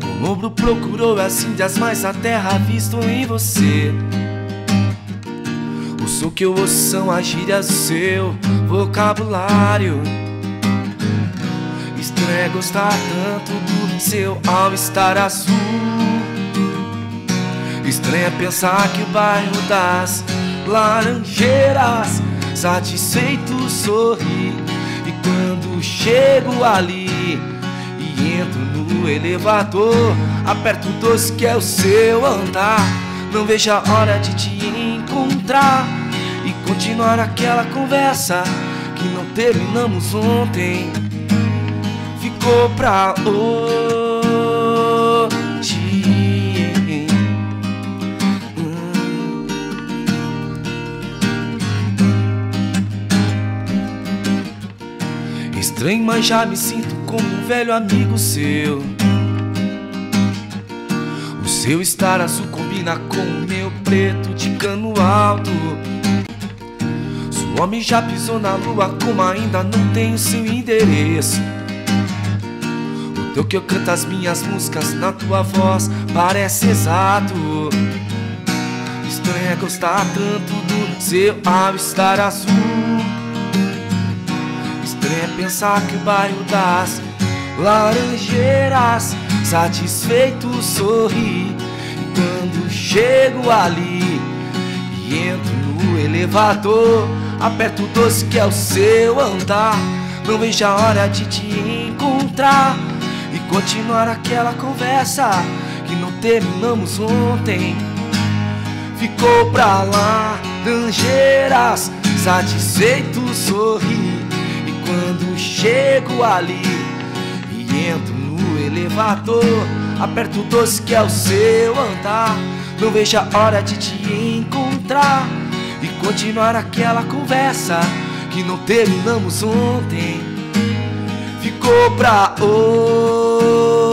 S9: O lobo procurou as índias, mas a terra visto em você. O som que eu ouço são as gírias do seu vocabulário. Estranho é gostar tanto do seu all-star azul. Estranho é pensar que o bairro das Laranjeiras satisfeito sorri. E quando chego ali e entro no elevador, aperto o doce que é o seu andar. Não vejo a hora de te encontrar e continuar aquela conversa que não terminamos ontem. Ficou pra hoje. Estranho, mas já me sinto como um velho amigo seu. O seu estar azul combina com o meu preto de cano alto. Seu homem já pisou na lua, como ainda não tem o seu endereço. O teu que eu canto as minhas músicas na tua voz parece exato. Estranho é gostar tanto do seu all-star azul. Pensar que o bairro das Laranjeiras satisfeito sorri. E quando chego ali e entro no elevador, aperto o doce que é o seu andar. Não vejo a hora de te encontrar e continuar aquela conversa que não terminamos ontem. Ficou pra lá, Laranjeiras, satisfeito sorri. Quando chego ali e entro no elevador, aperto o doce que é o seu andar. Não vejo a hora de te encontrar e continuar aquela conversa que não terminamos ontem. Ficou pra hoje.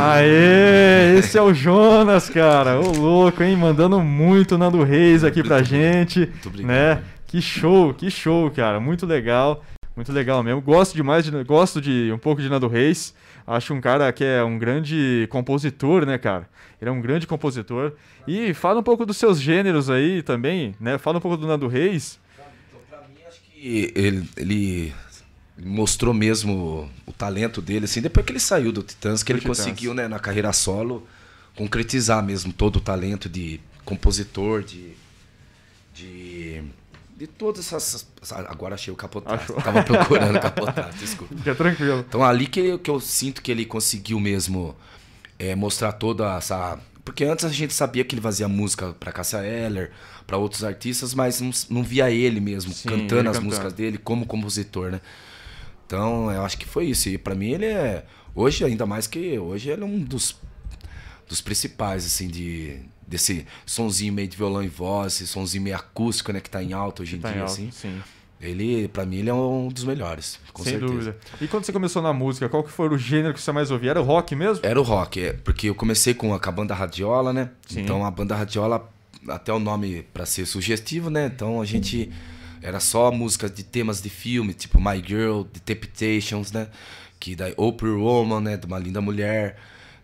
S1: Aê, esse é o Jonas, cara. Ô louco, hein? Mandando muito Nando Reis aqui pra gente. né? Que show, que show, cara. Muito legal. Muito legal mesmo. Gosto demais de gosto de um pouco de Nando Reis. Acho um cara que é um grande compositor, né, cara? Ele é um grande compositor. E fala um pouco dos seus gêneros aí também, né? Fala um pouco do Nando Reis.
S9: E ele, ele mostrou mesmo o talento dele, assim, depois que ele saiu do Titãs, que
S1: Do
S9: ele
S1: Titãs.
S9: conseguiu, né, na carreira solo, concretizar mesmo todo o talento de compositor, de. de. de todas essas. Agora achei o capotrato.
S1: Achou.
S9: Tava procurando o [laughs] capotrato, desculpa.
S1: Fica tranquilo.
S9: Então ali que, eu- que eu sinto que ele conseguiu mesmo é, mostrar toda essa. Porque antes a gente sabia que ele fazia música pra Cássia Eller, pra outros artistas, mas não, não via ele mesmo
S1: Sim,
S9: cantando
S1: ele
S9: as
S1: cantando.
S9: músicas dele como compositor, né? Então eu acho que foi isso. E pra mim ele é. Hoje, ainda mais que hoje, ele é um dos, dos principais, assim, de. Desse sonzinho meio de violão e voz, esse sonzinho meio acústico, né, que tá em alta hoje em
S1: Tá em
S9: dia,
S1: alta,
S9: assim.
S1: sim.
S9: Ele, pra mim, ele é um dos melhores, com
S1: Sem
S9: certeza.
S1: dúvida. E quando você começou na música, qual que foi o gênero que você mais ouvia? Era o rock mesmo?
S9: Era o rock, é, porque eu comecei com a, com a banda Radiola, né?
S1: Sim.
S9: Então a banda Radiola, até o nome pra ser sugestivo, né? Então a gente era só músicas de temas de filme, tipo My Girl, The Temptations, né? Que daí Oprah Woman, né? De uma linda mulher.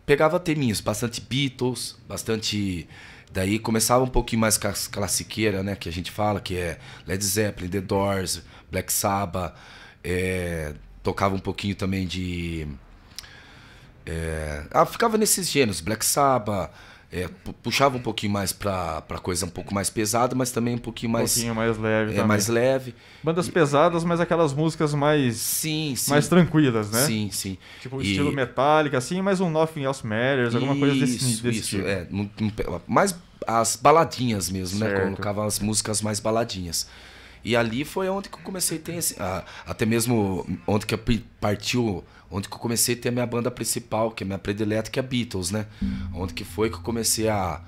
S9: Pegava teminhos, bastante Beatles, bastante. Daí começava um pouquinho mais classiqueiras, né? Que a gente fala, que é Led Zeppelin, The Doors, Black Sabbath. é, tocava um pouquinho também de. É, ah, ficava nesses gêneros, Black Sabbath, é, pu- puxava um pouquinho mais pra, pra coisa um pouco mais pesada, mas também um pouquinho mais.
S1: Um pouquinho mais leve
S9: É,
S1: também.
S9: mais leve.
S1: Bandas pesadas, mas aquelas músicas mais.
S9: Sim, sim.
S1: Mais tranquilas, né?
S9: Sim, sim.
S1: Tipo
S9: E-
S1: estilo Metallica, assim, mas um Nothing Else Matters, alguma coisa desse,
S9: Isso,
S1: desse
S9: isso,
S1: tipo.
S9: é, mais as baladinhas mesmo, né?
S1: Certo.
S9: Colocava as músicas mais baladinhas. E ali foi onde que eu comecei a ter esse, a- até mesmo onde que partiu, onde que eu comecei a ter a minha banda principal, que é a minha predileta, que é Beatles, né? Onde que foi que eu comecei a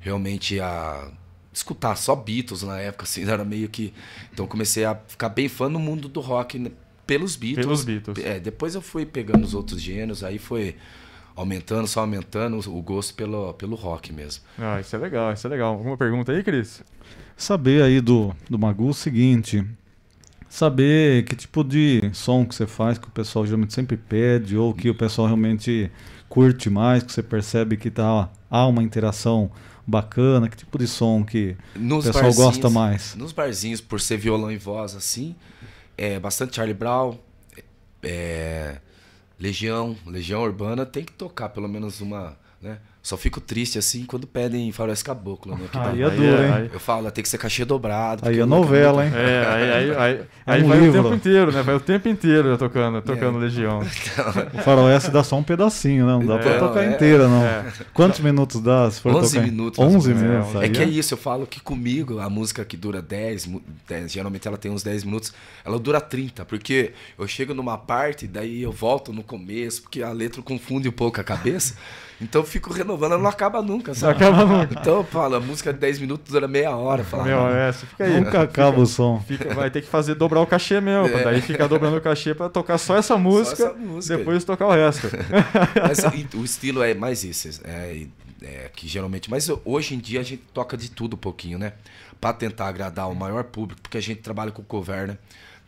S9: realmente a escutar só Beatles na época, assim, [laughs] era meio que. Então eu comecei a ficar bem fã no mundo do rock né, pelos Beatles.
S1: Pelos Beatles.
S9: É, depois eu fui pegando os outros gêneros, aí foi aumentando, só aumentando o gosto pelo, pelo rock mesmo.
S1: Ah, isso é legal, isso é legal. Alguma pergunta aí, Cris?
S2: Saber aí do, do Magu o seguinte: saber que tipo de som que você faz, que o pessoal geralmente sempre pede, ou que o pessoal realmente curte mais, que você percebe que tá, há uma interação bacana, que tipo de som que
S9: Nos
S2: o pessoal gosta mais.
S9: Nos barzinhos, por ser violão e voz assim, é bastante Charlie Brown, é, Legião, Legião Urbana tem que tocar pelo menos uma, né? Só fico triste assim quando pedem Faroeste Caboclo, né? Que
S2: Aí é duro, hein?
S9: Eu falo, tem que ser cachê dobrado.
S2: Aí é novela, hein?
S1: É, aí, aí, aí, [laughs]
S2: É
S1: aí
S2: um
S1: vai
S2: livro.
S1: o tempo inteiro, né? Vai o tempo inteiro tocando, tocando Legião. [laughs]
S2: O faroeste dá só um pedacinho, né? Não dá pra
S9: Então,
S2: tocar
S9: é.
S2: inteira, não.
S9: É.
S2: Quantos minutos dá se for
S9: 11
S2: tocar?
S9: minutos. mais
S2: 11
S9: ou menos.
S2: minutos.
S9: É que é isso, eu falo que comigo, a música que dura 10, mu- 10, geralmente ela tem uns 10 minutos, ela dura 30, porque eu chego numa parte, daí eu volto no começo, porque a letra confunde um pouco a cabeça, então eu fico renovando, ela não acaba nunca,
S1: Não
S9: sabe?
S1: acaba nunca.
S9: Então, fala, a música de 10 minutos dura meia hora. Fala,
S1: Meu,
S9: "Ah,
S1: é, você fica aí.
S2: Nunca acaba o som.
S1: Fica- vai ter que fazer dobrar o cachê mesmo,
S9: É.
S1: daí fica dobrando o cachê pra tocar só essa música,
S9: essa música.
S1: depois tocar o resto. [laughs]
S9: Mas [laughs] o estilo é mais isso, é, é, que geralmente. Mas hoje em dia a gente toca de tudo um pouquinho, né? Pra tentar agradar o maior público, porque a gente trabalha com cover, né?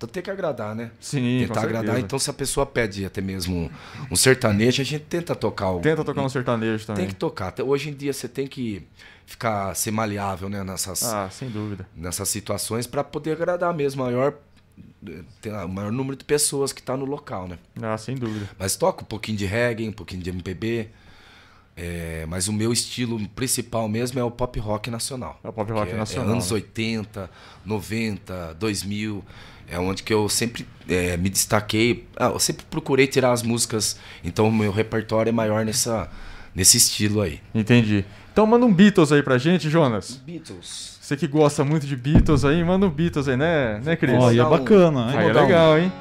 S9: Então tem que agradar, né?
S1: Sim,
S9: Tentar agradar. Então, se a pessoa pede até mesmo um, sertanejo, a gente tenta tocar o.
S1: Tenta tocar um sertanejo também.
S9: Tem que tocar. Hoje em dia você tem que ficar ser maleável, né? Nessas,
S1: Ah, sem dúvida.
S9: nessas situações para poder agradar mesmo o maior, ter o maior número de pessoas que tá no local, né?
S1: Ah, sem dúvida.
S9: Mas toca um pouquinho de reggae, um pouquinho de MPB. é, mas o meu estilo principal mesmo é o pop rock nacional.
S1: É o pop rock
S9: é-
S1: nacional,
S9: É anos
S1: né?
S9: 80, 90, 2000. É onde que eu sempre é, me destaquei. Ah, eu sempre procurei tirar as músicas. Então o meu repertório é maior nessa, nesse estilo aí.
S1: Entendi. Então manda um Beatles aí pra gente, Jonas.
S9: Beatles.
S1: Você que gosta muito de Beatles aí, manda um Beatles aí, né, né Cris?
S2: Ó, é
S9: Vou dar um-
S2: bacana, hein?
S1: Aí é
S9: dar um-
S1: legal, hein?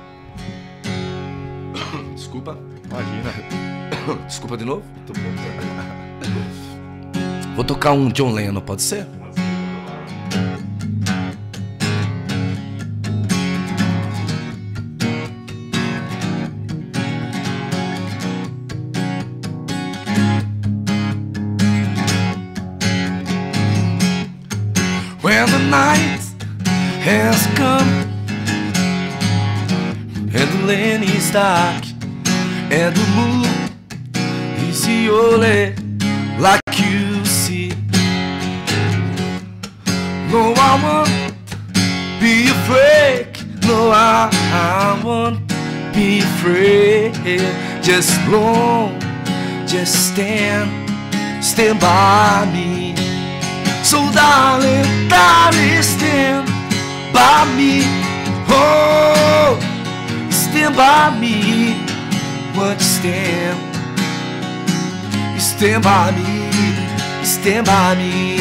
S1: [coughs]
S9: Desculpa.
S1: Imagina. [coughs]
S9: Desculpa de novo? Tô bom. [coughs] Vou tocar um John Lennon, pode ser? When has come and the land is dark and the moon is the like you see. No, I won't be afraid. No, I, I won't be afraid. Just long, just stand, stand by me. So, darling, darling, stand by me. Oh, stand by me. Won't you stand? Stand by me, stand by me.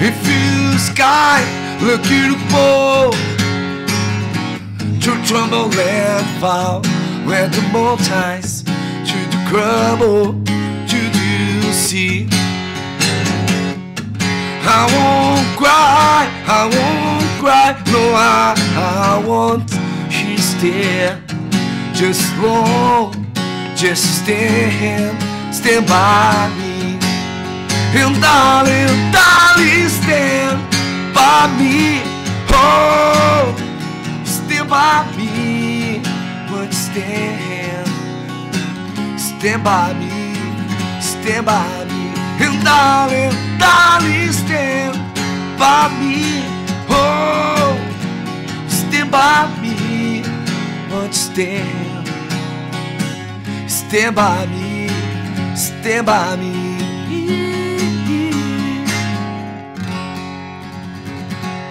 S9: If you sky look beautiful, to tremble and fall, where the mountains to the crumble, to the sea. I won't cry, I won't cry, no, I, I won't. She stay, just long, just stand, stand by me. And darling, darling, stand by me. Oh, stand by me, but stand, stand by me, stand by me. And darling, darling, stand by me. Oh, stand by me, but stand, stand by me, stand by me.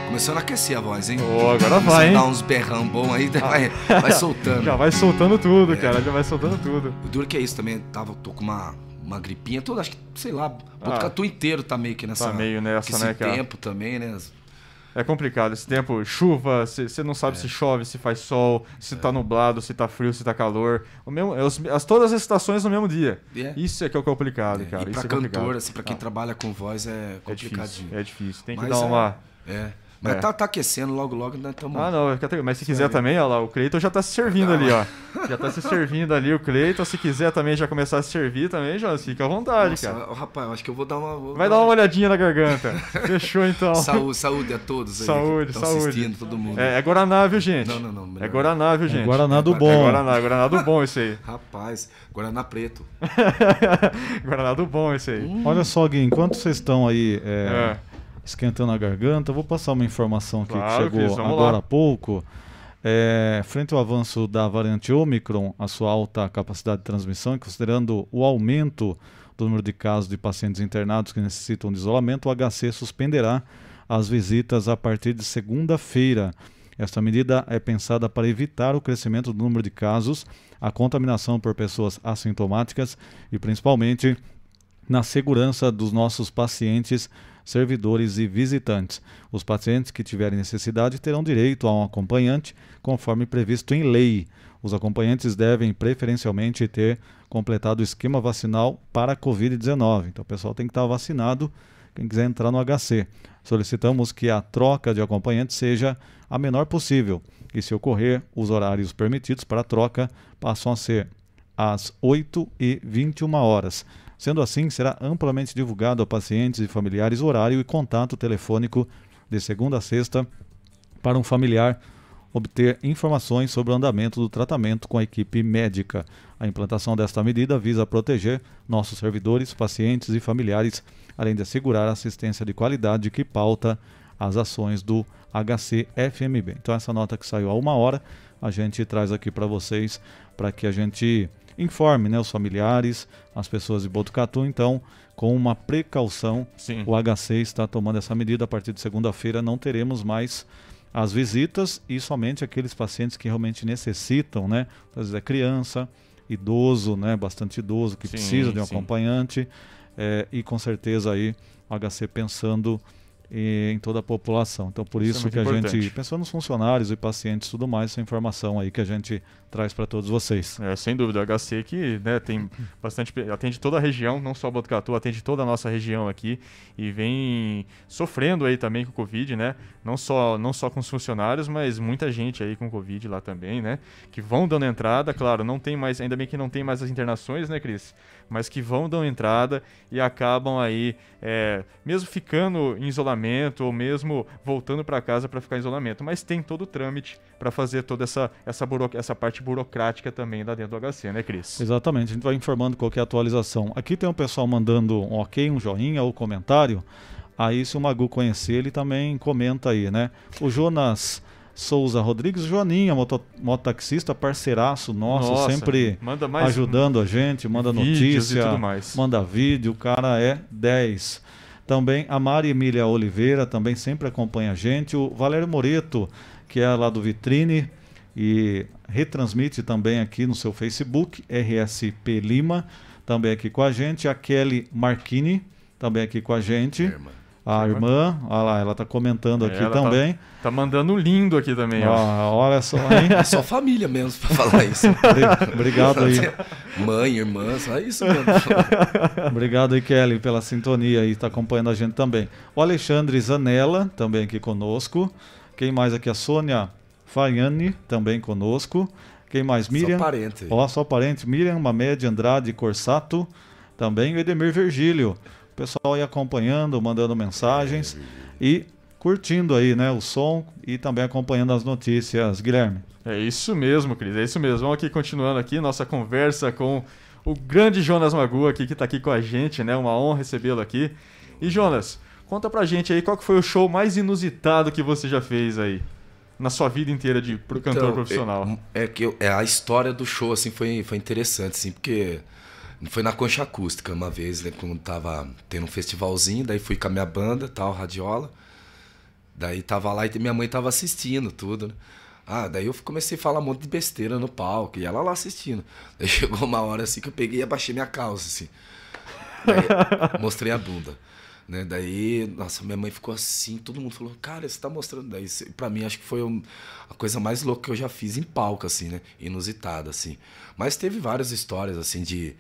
S9: Começando a aquecer a voz, hein?
S1: Ô, agora
S9: Começou
S1: vai, hein?
S9: dar uns berrão bom aí, [laughs] vai, vai [laughs] soltando.
S1: Já vai soltando tudo, cara. Já vai soltando tudo.
S9: O duro que é isso também, tava, tô com uma, uma gripinha toda, acho que, sei lá, o Botucatu inteiro tá meio que nessa.
S1: Tá meio nessa,
S9: esse
S1: né, cara?
S9: tempo também, né?
S1: É complicado. Esse tempo, chuva, você não
S9: É.
S1: sabe se chove, se faz sol, se tá nublado, se tá frio, se tá calor. O mesmo, é os- as, todas as estações no mesmo dia.
S9: É.
S1: Isso é que é o complicado, cara.
S9: e
S1: Isso
S9: pra
S1: é complicado.
S9: cantor, assim, pra quem
S1: Ah,
S9: trabalha com voz é
S1: é
S9: complicadinho.
S1: difícil, é difícil. Tem que
S9: Mas
S1: dar
S9: é-
S1: uma.
S9: É. Mas
S1: É.
S9: Tá, tá aquecendo, logo, logo nós estamos.
S1: Ah, não, fica tranquilo. mas se quiser também, ó lá, o Cleiton já tá se servindo ali, ó. Já tá se servindo ali o Cleiton. Se quiser também já começar a se servir também, Jonas, fica à vontade,
S9: Nossa,
S1: cara.
S9: rapaz, eu acho que eu vou dar uma. vou
S1: Vai dar uma olhadinha na garganta. [laughs] Fechou então.
S9: Saúde, saúde a todos aí.
S1: Saúde, saúde.
S9: assistindo, todo mundo.
S1: É, é Guaraná, viu, gente?
S9: Não, não, não, melhor.
S1: É Guaraná, viu, gente?
S2: Guaraná do
S1: É
S2: bom.
S1: Guaraná, Guaraná do bom esse aí. [laughs]
S9: Rapaz, Guaraná Preto. [laughs]
S1: Guaraná do bom esse aí.
S2: Olha só, Gui, enquanto vocês estão aí é,
S1: É.
S2: esquentando a garganta, vou passar uma informação aqui
S1: Claro,
S2: que chegou
S1: Cris,
S2: agora
S1: lá.
S2: há pouco. É, frente ao avanço da variante Omicron, a sua alta capacidade de transmissão, e considerando o aumento do número de casos de pacientes internados que necessitam de isolamento, o HC suspenderá as visitas a partir de segunda-feira. Esta medida é pensada para evitar o crescimento do número de casos, a contaminação por pessoas assintomáticas e principalmente na segurança dos nossos pacientes, servidores e visitantes. Os pacientes que tiverem necessidade terão direito a um acompanhante, conforme previsto em lei. Os acompanhantes devem preferencialmente ter completado o esquema vacinal para a Covid-19. Então o pessoal tem que estar vacinado quem quiser entrar no HC. Solicitamos que a troca de acompanhante seja a menor possível e, se ocorrer, os horários permitidos para a troca passam a ser às 8 e 21 horas. Sendo assim, será amplamente divulgado a pacientes e familiares o horário e contato telefônico de segunda a sexta para um familiar obter informações sobre o andamento do tratamento com a equipe médica. A implantação desta medida visa proteger nossos servidores, pacientes e familiares, além de assegurar a assistência de qualidade que pauta as ações do HC-FMB. Então, essa nota que saiu há uma hora, a gente traz aqui para vocês, para que a gente informe né, os familiares, as pessoas de Botucatu. Então, com uma precaução,
S1: Sim.
S2: o HC está tomando essa medida. A partir de segunda-feira, não teremos mais as visitas e somente aqueles pacientes que realmente necessitam, né? Às vezes é criança, idoso, né? Bastante idoso que
S1: Sim,
S2: precisa de um
S1: sim.
S2: acompanhante é, e com certeza aí o HC pensando em toda a população. Então por
S1: Isso é
S2: isso,
S1: muito
S2: que a
S1: importante.
S2: gente pensando nos funcionários e pacientes e tudo mais, essa informação aí que a gente traz para todos vocês.
S1: É, sem dúvida, o HC que né, tem bastante. atende toda a região, não só Botucatu, atende toda a nossa região aqui e vem sofrendo aí também com o Covid, né? Não só, não só com os funcionários, mas muita gente aí com Covid lá também, né? Que vão dando entrada, claro, não tem mais, ainda bem que não tem mais as internações, né, Cris? Mas que vão dando entrada e acabam aí, é, mesmo ficando em isolamento ou mesmo voltando para casa para ficar em isolamento. Mas tem todo o trâmite para fazer toda essa, essa, buro, essa parte burocrática também lá dentro do HC, né, Cris?
S2: Exatamente, a gente vai informando qualquer atualização. Aqui tem um pessoal mandando um ok, um joinha ou comentário. Aí, se o Magu conhecer, ele também comenta aí, né? O Jonas Souza Rodrigues, Joaninha, moto, mototaxista, parceiraço nosso,
S1: Nossa,
S2: sempre
S1: manda mais
S2: ajudando a gente, manda notícia,
S1: tudo mais.
S2: manda vídeo, o cara é 10. Também a Mari Emília Oliveira também sempre acompanha a gente. O Valério Moreto, que é lá do Vitrine e retransmite também aqui no seu Facebook, RSP Lima, também aqui com a gente. A Kelly Marchini, também aqui com a gente. A irmã, olha lá, ela está comentando aqui
S1: Ela tá-
S2: também.
S1: Tá, mandando um lindo aqui também,
S2: olha só, [laughs] hein?
S9: É só família mesmo pra falar isso.
S2: Obri- Obrigado aí.
S9: Mãe, irmã, só isso mesmo. [laughs]
S2: Obrigado aí, Kelly, pela sintonia e está acompanhando a gente também. O Alexandre Zanella, também aqui conosco. Quem mais aqui? A Sônia Faiane, também conosco. Quem mais? Miriam.
S9: parente aí.
S2: Ó, só parente. Miriam Mamed Andrade Corsato. Também o Edemir Virgílio. Pessoal aí acompanhando, mandando mensagens e curtindo aí, né, o som e também acompanhando as notícias. Guilherme.
S1: É isso mesmo, Cris, é isso mesmo. Vamos aqui continuando aqui nossa conversa com o grande Jonas Magu aqui que tá aqui com a gente, né? Uma honra recebê-lo aqui. E Jonas, conta pra gente aí qual que foi o show mais inusitado que você já fez aí na sua vida inteira de pro cantor
S9: Então,
S1: profissional.
S9: É, é que eu- é, a história do show assim foi, foi interessante, assim, porque foi na concha acústica uma vez, né, quando tava tendo um festivalzinho, daí fui com a minha banda, tal, radiola. Daí tava lá e minha mãe tava assistindo tudo, né? Ah, daí eu comecei a falar um monte de besteira no palco e ela lá assistindo. Daí [laughs] chegou uma hora assim que eu peguei e abaixei minha calça, assim. Daí, [laughs] mostrei a bunda. Né? Daí, nossa, minha mãe ficou assim, todo mundo falou, cara, você tá mostrando. Daí, pra mim, acho que foi um- a coisa mais louca que eu já fiz em palco, assim, né? Inusitada, assim. Mas teve várias histórias, assim, de,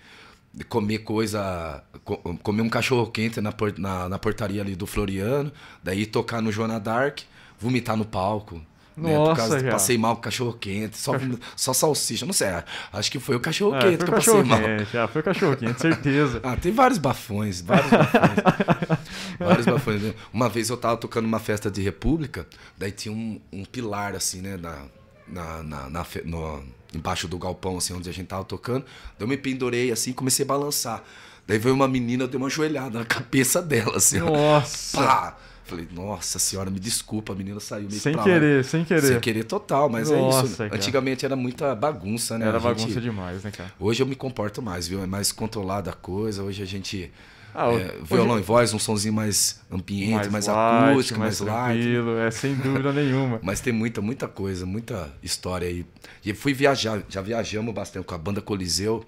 S9: de comer coisa. co- comer um cachorro quente na, na, na portaria ali do Floriano, daí tocar no Joana Dark, vomitar no palco. né?
S1: Nossa, já.
S9: passei mal com cachorro quente, só, só salsicha, não sei. Acho que foi o cachorro
S1: É,
S9: quente
S1: foi
S9: que eu passei
S1: cachorro
S9: mal.
S1: quente, já foi o cachorro quente, certeza. [laughs]
S9: Ah, tem vários bafões, vários bafões. [laughs] vários bafões. né? Uma vez eu tava tocando numa festa de república, daí tinha um, um pilar assim, né, na, na, na, na no- embaixo do galpão, assim, onde a gente tava tocando. Daí eu me pendurei assim e comecei a balançar. Daí veio uma menina, eu dei uma joelhada na [laughs] cabeça dela, assim. ó.
S1: Nossa!
S9: Pá! Falei, nossa senhora, me desculpa, a menina saiu meio
S1: Sem
S9: pra lá.
S1: querer, sem querer.
S9: Sem querer total, mas é
S1: Nossa,
S9: isso.
S1: cara.
S9: Antigamente era muita bagunça, né?
S1: Era
S9: gente-
S1: bagunça demais, né, cara?
S9: Hoje eu me comporto mais, viu? É mais controlada a coisa. Hoje a gente.
S1: Ah,
S9: é,
S1: hoje-
S9: violão e voz, um sonzinho mais ambiente, mais,
S1: light,
S9: acústico, mais, light.
S1: tranquilo, é sem dúvida [laughs] nenhuma.
S9: Mas tem muita, muita coisa, muita história aí. E fui viajar, já viajamos bastante com a banda Coliseu.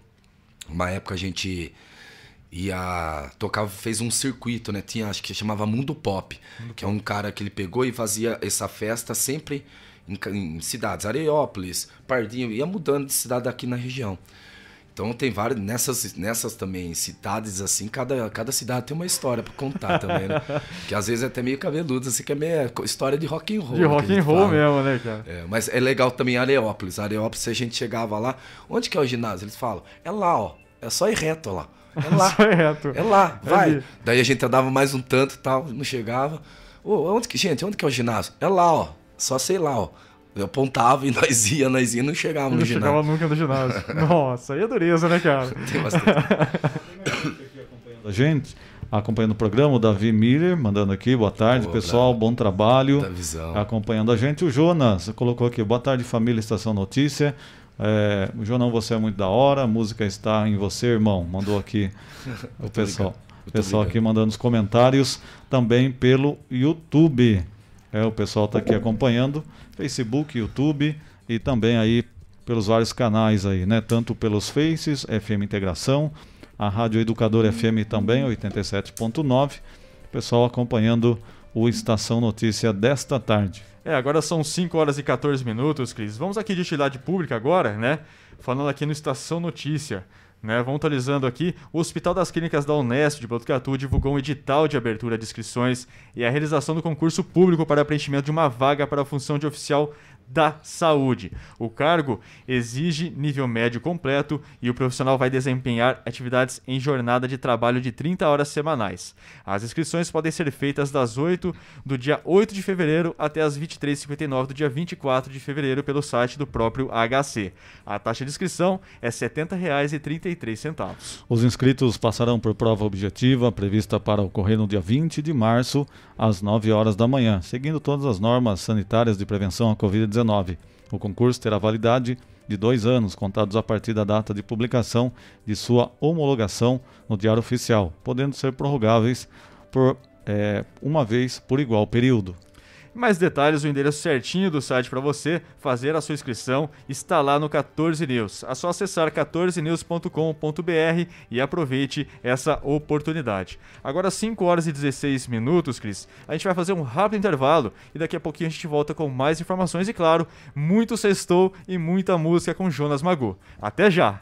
S9: Uma época a gente ia tocava, fez um circuito, né? Tinha, acho que chamava Mundo Pop, que é um cara que ele pegou e fazia essa festa sempre em, em cidades, Areópolis, Pardinho, ia mudando de cidade aqui na região. Então tem várias nessas nessas também cidades assim, cada, cada cidade tem uma história para contar também, né? [laughs] que às vezes é até meio cabeludo, assim que é meio história de rock and roll.
S1: De rock and roll mesmo, né, cara?
S9: É, mas é legal também Areópolis. Areópolis, se a gente chegava lá, onde que é o ginásio? Eles falam: "É lá, ó. É só ir reto lá". É [laughs] lá.
S1: Só ir reto.
S9: É lá, vai. É Daí a gente andava mais um tanto, tal, não chegava. Ô, onde que, gente, onde que é o ginásio? É lá, ó. Só sei lá, ó. Eu apontava e [laughs] nós ia, nós ia e não chegava no ginásio.
S1: Não chegava nunca no ginásio. [laughs] Nossa, aí é dureza, né, cara? [laughs] Tem bastante.
S2: a gente, acompanhando o programa, o Davi Miller, mandando aqui, boa tarde, boa, pessoal, bom trabalho. Visão. Acompanhando a gente. O Jonas colocou aqui, boa tarde, família Estação Notícia. É, João, você é muito da hora, a música está em você, irmão. Mandou aqui o pessoal. O pessoal aqui mandando os comentários também pelo YouTube. É, o pessoal está aqui acompanhando. Facebook, YouTube e também aí pelos vários canais aí, né? Tanto pelos Faces, FM Integração, a Rádio Educador FM também, 87.9. Pessoal acompanhando o Estação Notícia desta tarde.
S1: É, agora são 5 horas e 14 minutos, Cris. Vamos aqui de utilidade pública agora, né? Falando aqui no Estação Notícia. Né, vamos atualizando aqui, o Hospital das Clínicas da Unesp de Botucatu divulgou um edital de abertura de inscrições e a realização do concurso público para preenchimento de uma vaga para a função de oficial da saúde. O cargo exige nível médio completo e o profissional vai desempenhar atividades em jornada de trabalho de 30 horas semanais. As inscrições podem ser feitas das 8 do dia 8 de fevereiro até as 23h59 do dia 24 de fevereiro pelo site do próprio HC. A taxa de inscrição é R$ 70,33.
S2: Os inscritos passarão por prova objetiva prevista para ocorrer no dia 20 de março às 9 horas da manhã, seguindo todas as normas sanitárias de prevenção à Covid-19 o concurso terá validade de dois anos, contados a partir da data de publicação de sua homologação no Diário Oficial, podendo ser prorrogáveis por é, uma vez por igual período.
S1: Mais detalhes, o endereço certinho do site para você fazer a sua inscrição está lá no 14 News. É só acessar 14news.com.br e aproveite essa oportunidade. Agora 5 horas e 16 minutos, Cris. A gente vai fazer um rápido intervalo e daqui a pouquinho a gente volta com mais informações e claro, muito sextou e muita música com Jonas Magu. Até já.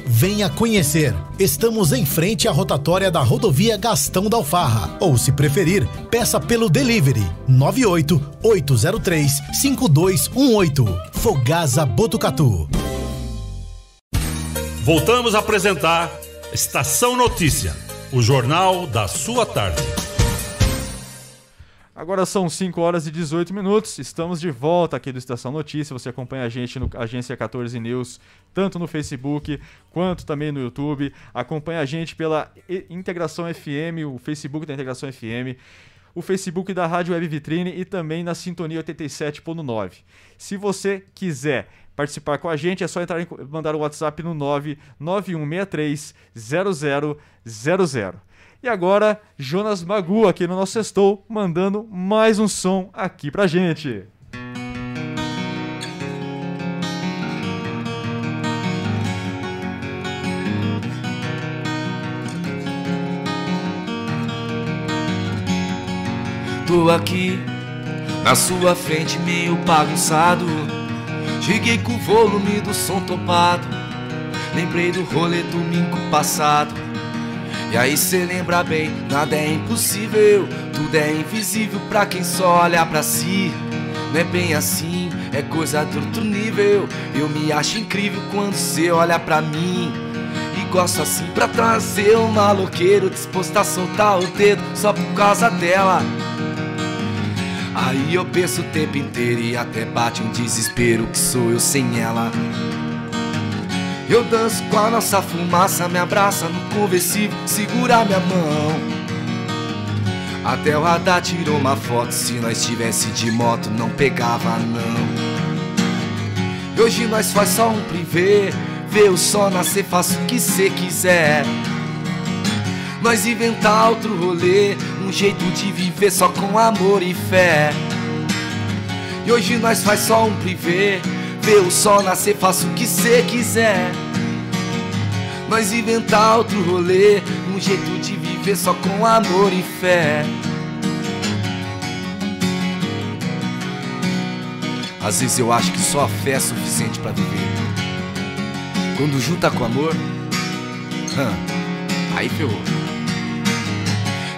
S3: Venha conhecer. Estamos em frente à rotatória da rodovia Gastão da Alfarra. Ou, se preferir, peça pelo delivery 98 803 5218. Fogasa Botucatu.
S4: Voltamos a apresentar Estação Notícia, o jornal da sua tarde.
S1: Agora são 5 horas e 18 minutos. Estamos de volta aqui do Estação Notícia. Você acompanha a gente no Agência 14 News, tanto no Facebook quanto também no YouTube. Acompanha a gente pela Integração FM, o Facebook da Integração FM. o Facebook da Rádio Web Vitrine e também na Sintonia 87.9. Se você quiser participar com a gente, é só entrar em, mandar o um WhatsApp no 99163 0000. E agora, Jonas Magu aqui no nosso Sextou, mandando mais um som aqui pra gente.
S9: Tô aqui na sua frente, meio bagunçado. Cheguei com o volume do som topado. Lembrei do rolê domingo passado. E aí cê lembra bem, nada é impossível, tudo é invisível pra quem só olha pra si. Não é bem assim, é coisa de outro nível. Eu me acho incrível quando cê olha pra mim. E gosto assim pra trazer um maloqueiro disposto a soltar o dedo só por causa dela. Aí eu penso o tempo inteiro e até bate um desespero que sou eu sem ela. Eu danço com a nossa fumaça, me abraça no conversível, segura minha mão. Até o radar tirou uma foto, se nós tivesse de moto não pegava não. E hoje nós faz só um privê, vê o sol nascer, faça o que cê quiser. Nós inventar outro rolê, um jeito de viver só com amor e fé. E hoje nós faz só um privê, vê o sol nascer, faça o que cê quiser. Nós inventar outro rolê, um jeito de viver só com amor e fé. Às vezes eu acho que só a fé é suficiente para viver. Quando junta com amor, hum, aí ferrou.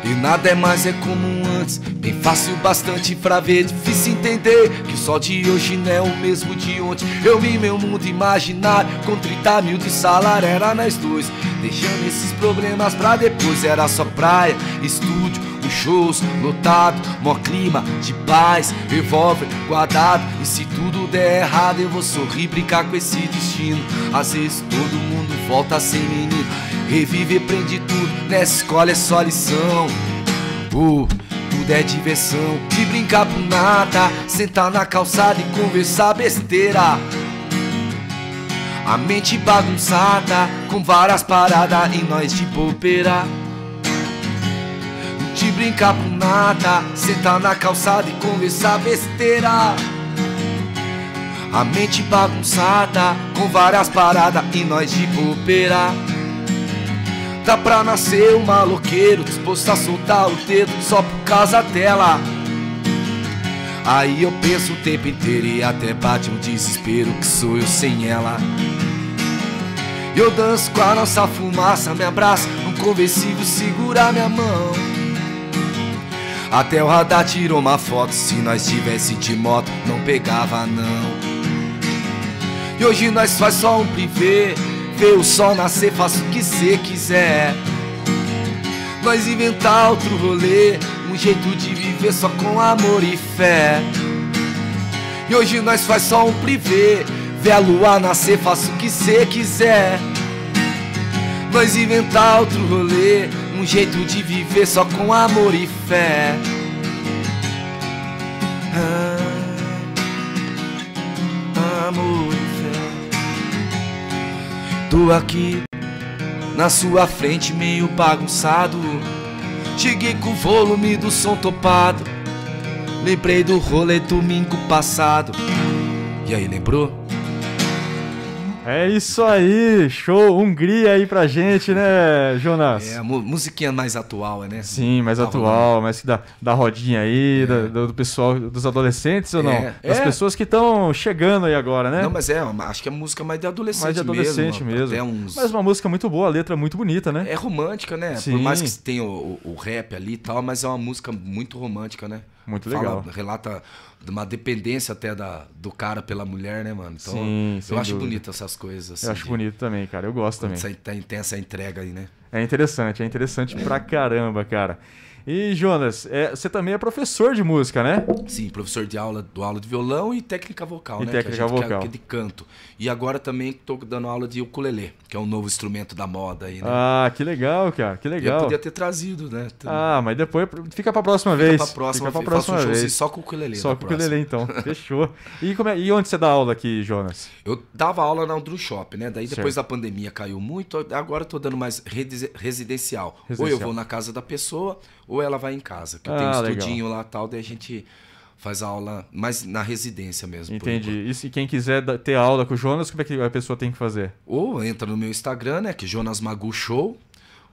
S9: E nada é mais é como antes. Bem fácil bastante pra ver Difícil entender que só de hoje não é o mesmo de ontem. Eu vi meu mundo imaginário Com 30 mil de salário era nós dois Deixando esses problemas pra depois. Era só praia, estúdio, os shows lotado Mó clima de paz, revólver guardado E se tudo der errado eu vou sorrir, brincar com esse destino. Às vezes todo mundo volta a ser menino. Reviver prende tudo, nessa escola é só lição. Uh, tudo é diversão, de brincar por nada, sentar na calçada e conversar besteira. A mente bagunçada, com várias paradas e nós de bobeira. De brincar por nada, sentar na calçada e conversar besteira. A mente bagunçada, com várias paradas e nós de bobeira. Tá pra nascer um maloqueiro disposto a soltar o dedo só por causa dela. Aí eu penso o tempo inteiro e até bate um desespero que sou eu sem ela. Eu danço com a nossa fumaça, me abraça um conversível, segura minha mão. Até o radar tirou uma foto, se nós tivesse de moto não pegava não. E hoje nós faz só um privê ver o sol nascer, faça o que cê quiser. Nós inventar outro rolê, um jeito de viver só com amor e fé. E hoje nós faz só um privê, ver a lua nascer, faça o que cê quiser. Nós inventar outro rolê, um jeito de viver só com amor e fé. Ah, amor Tô aqui na sua frente, meio bagunçado. Cheguei com o volume do som topado. Lembrei do rolê domingo passado. E aí, lembrou?
S1: É isso aí, show, Hungria aí pra gente, né, Jonas?
S9: É, a musiquinha mais atual, né?
S1: Sim, mais tá atual, mais da, da rodinha aí, é. da, do pessoal, dos adolescentes ou não? É. Das é. pessoas que estão chegando aí agora, né?
S9: Não, mas é, acho que é música mais de adolescente
S1: Mais de adolescente mesmo. mesmo. Uns... Mas uma música muito boa, a letra muito bonita, né?
S9: É romântica, né? Sim. Por mais que tenha o, o, o rap ali e tal, mas é uma música muito romântica, né?
S1: Muito legal.
S9: Fala, relata uma dependência até da, do cara pela mulher, né, mano? Então, Sim, eu acho dúvida. bonito essas coisas. Assim,
S1: eu acho de, bonito também, cara. Eu gosto também.
S9: Tem, tem essa entrega aí, né?
S1: É interessante, é interessante pra caramba, cara. E, Jonas, é, você também é professor de música, né?
S9: Sim, professor de aula, do aula de violão e técnica vocal,
S1: E
S9: né?
S1: técnica
S9: que a gente
S1: vocal.
S9: quer- que é de canto. E agora também estou dando aula de ukulele, que é um novo instrumento da moda aí, né?
S1: Ah, que legal, cara, que
S9: Eu
S1: legal.
S9: podia ter trazido, né?
S1: Ah, mas depois fica pra próxima vez.
S9: pra próxima
S1: fica pra próxima
S9: Faço um
S1: vez.
S9: só com o ukulele
S1: Só com o ukulele, então. [laughs] Fechou. E, é- e onde você dá aula aqui, Jonas?
S9: Eu dava aula na Drum Shop, né? Daí depois
S1: Certo.
S9: da pandemia caiu muito, agora eu tô dando mais resi- residencial. Ou eu
S1: Residencial.
S9: vou na casa da pessoa, ou ela vai em casa. Que
S1: Ah,
S9: tenho um
S1: legal.
S9: estudinho lá e tal, daí a gente faz a aula mais na residência mesmo.
S1: Entendi. E se quem quiser ter aula com o Jonas, como é que a pessoa tem que fazer?
S9: Ou entra no meu Instagram, né? Que é Jonas Magu Show.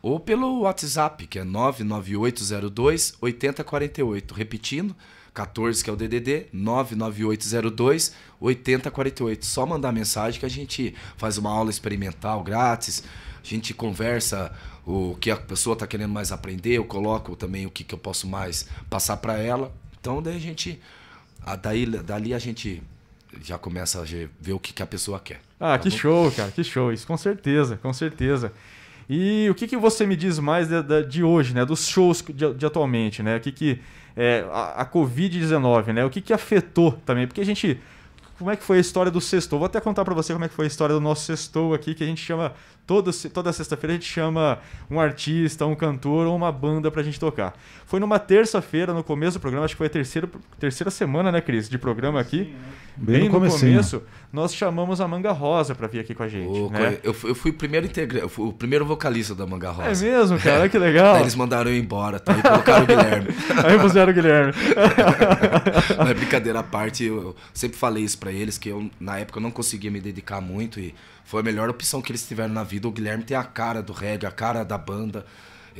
S9: Ou pelo WhatsApp, que é 99802 8048. Repetindo, 14 que é o DDD, 99802 8048. Só mandar mensagem que a gente faz uma aula experimental grátis. A gente conversa o que a pessoa está querendo mais aprender. Eu coloco também o que, que eu posso mais passar para ela. Então, daí a gente. Daí, dali a gente já começa a ver o que, que a pessoa quer.
S1: Ah,
S9: tá
S1: que
S9: bom?
S1: show, cara, que show. Isso com certeza, com certeza. E o que, que você me diz mais de, de- hoje, né? Dos shows de, de atualmente, né? O que que... é, a, a Covid-19, né? O que que afetou também? Porque a gente... Como é que foi a história do sextou? Vou até contar pra você como é que foi a história do nosso sextou aqui, que a gente chama... Toda, se- toda sexta-feira a gente chama um artista, um cantor ou uma banda pra gente tocar. Foi numa terça-feira, no começo do programa, acho que foi a terceira, terceira semana, né, Cris? De programa aqui.
S2: Bem no comecinho.
S1: começo, nós chamamos a Manga Rosa pra vir aqui com a gente.
S9: O
S1: né?
S9: eu, fui- eu fui o primeiro integrante, eu fui o primeiro vocalista da Manga Rosa.
S1: É mesmo, cara? Que legal. [laughs]
S9: Daí eles mandaram eu embora, tá? E colocaram o Guilherme. [laughs]
S1: Aí puseram o Guilherme. [laughs]
S9: Mas brincadeira à parte, eu, eu sempre falei isso pra eles, que eu, na época, eu não conseguia me dedicar muito e foi a melhor opção que eles tiveram na vida. O Guilherme tem a cara do reggae, a cara da banda.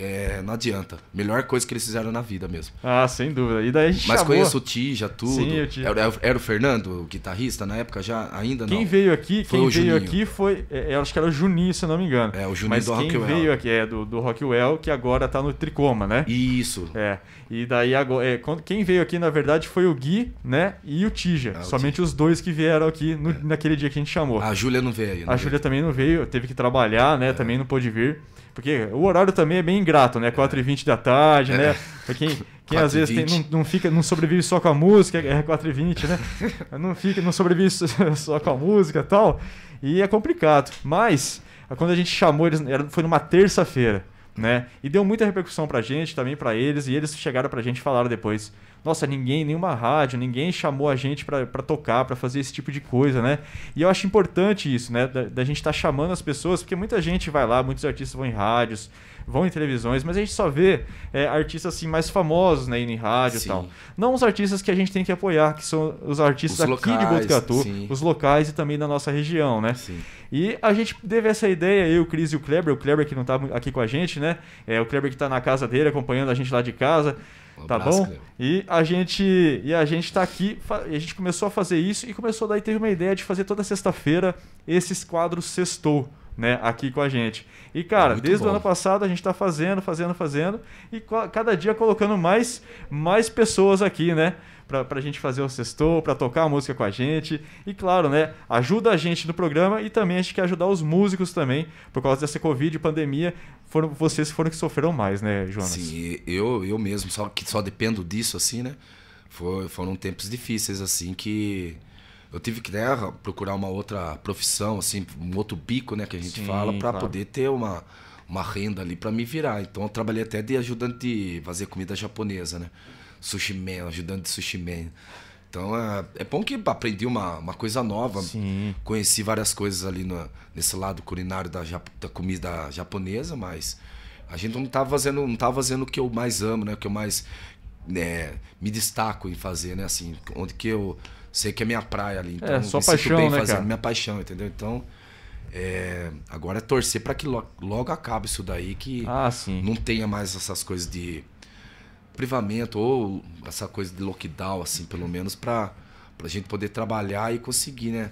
S9: É, não adianta. Melhor coisa que eles fizeram na vida mesmo.
S1: Ah, sem dúvida. E daí a gente
S9: Mas
S1: chamou...
S9: conheço o Tija, tudo.
S1: Sim, o Tija.
S9: Era, era o Fernando, o guitarrista, na época já ainda não.
S1: Quem veio aqui,
S9: Foi
S1: quem veio
S9: Juninho.
S1: aqui foi. é, Eu acho que era o Juninho, se eu não me engano.
S9: É, o Juninho
S1: Mas
S9: do
S1: quem
S9: Rockwell.
S1: veio aqui é do, do Rockwell, que agora tá no Tricoma, né?
S9: Isso.
S1: É. E daí agora. é, quando- quem veio aqui, na verdade, foi o Gui, né? E o Tija.
S9: Ah,
S1: Somente os dois que vieram aqui no- naquele dia que a gente chamou.
S9: A Júlia não veio. não
S1: A. Júlia também não veio, teve que trabalhar, né? Também não pôde vir. Porque o horário também é bem ingrato, né? 4h20 da tarde, né? Pra quem, quem às vezes tem-
S9: 4h20.
S1: não, não, fica, não sobrevive só com a música, é 4h20, né? [laughs] Não, fica, não sobrevive [laughs] só- com a música e tal. E é complicado. Mas, quando a gente chamou eles, foi numa terça-feira, né? E deu muita repercussão pra gente, também pra eles, e eles chegaram pra gente e falaram depois. Nossa, ninguém, nenhuma rádio, ninguém chamou a gente pra pra tocar, pra fazer esse tipo de coisa, né? E eu acho importante isso, né? Da, da gente estar chamando as pessoas, porque muita gente vai lá, muitos artistas vão em rádios, vão em televisões, mas a gente só vê é, artistas assim mais famosos, né, indo em rádio e
S9: Sim.
S1: tal. Não os artistas que a gente tem que apoiar, que são os artistas
S9: Os
S1: aqui de
S9: locais,
S1: Botucatu,
S9: sim.
S1: os locais e também da nossa região, né?
S9: Sim.
S1: E a gente teve essa ideia, eu, o Cris e o Kleber, o Kleber que não tá aqui com a gente, né? É o Kleber que tá na casa dele, acompanhando a gente lá de casa.
S9: Um
S1: tá
S9: abraço,
S1: bom? E a gente e a gente tá aqui, e a gente começou a fazer isso e começou daí teve uma ideia de fazer toda sexta-feira esses quadros sextou, né, aqui com a gente. E cara,
S9: Muito
S1: desde o
S9: bom.
S1: ano passado a gente tá fazendo, fazendo, fazendo e cada dia colocando mais mais pessoas aqui, né? Pra, pra gente fazer o sextou, pra tocar a música com a gente. E claro, né? Ajuda a gente no programa e também a gente quer ajudar os músicos também. Por causa dessa Covid pandemia, foram vocês foram que sofreram mais, né, Jonas?
S9: Sim, eu, eu mesmo, só que só dependo disso, assim, né? Foi, foram tempos difíceis, assim, que eu tive que né, procurar uma outra profissão, assim, um outro bico, né, que a gente
S1: Sim,
S9: fala, para
S1: claro.
S9: poder ter uma, uma renda ali para me virar. Então eu trabalhei até de ajudante de fazer comida japonesa, né? Sushi man, ajudante de sushi man. Então é, é bom que aprendi uma, uma coisa nova,
S1: Sim.
S9: conheci várias coisas ali no, nesse lado culinário da, da comida japonesa, mas a gente não tava fazendo, não tava fazendo o que eu mais amo, né? O que eu mais né, me destaco em fazer, né? Assim, onde que eu sei que é minha praia ali. Então,
S1: É, sua
S9: me sinto
S1: paixão,
S9: bem
S1: né,
S9: fazendo
S1: cara?
S9: minha paixão, entendeu? Então, é, agora é torcer para que lo- logo acabe isso daí, que
S1: Ah,
S9: não tenha mais essas coisas de privamento ou essa coisa de lockdown, assim, pelo menos para a gente poder trabalhar e conseguir, né?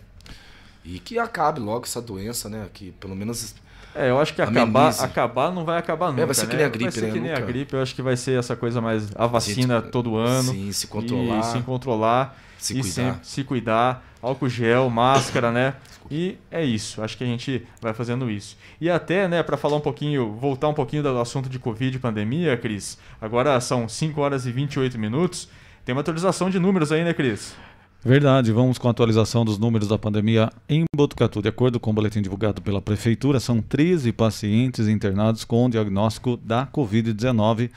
S9: E que acabe logo essa doença, né? Que pelo menos
S1: É, eu acho que acabar, acabar não vai acabar nunca,
S9: vai ser que
S1: né?
S9: nem a gripe,
S1: Vai ser
S9: né?
S1: que nem a
S9: Nunca-
S1: gripe, eu acho que vai ser essa coisa mais... A vacina
S9: Gente,
S1: todo ano.
S9: sim, se controlar.
S1: Se controlar.
S9: Se cuidar.
S1: sempre se cuidar. álcool gel, máscara, né? E é isso, acho que a gente vai fazendo isso. E até, né, para falar um pouquinho, voltar um pouquinho do assunto de Covid e pandemia, Cris, agora são 5 horas e 28 minutos. Tem uma atualização de números aí, né, Cris?
S2: Verdade, vamos com a atualização dos números da pandemia em Botucatu. De acordo com o boletim divulgado pela Prefeitura, são 13 pacientes internados com diagnóstico da Covid-19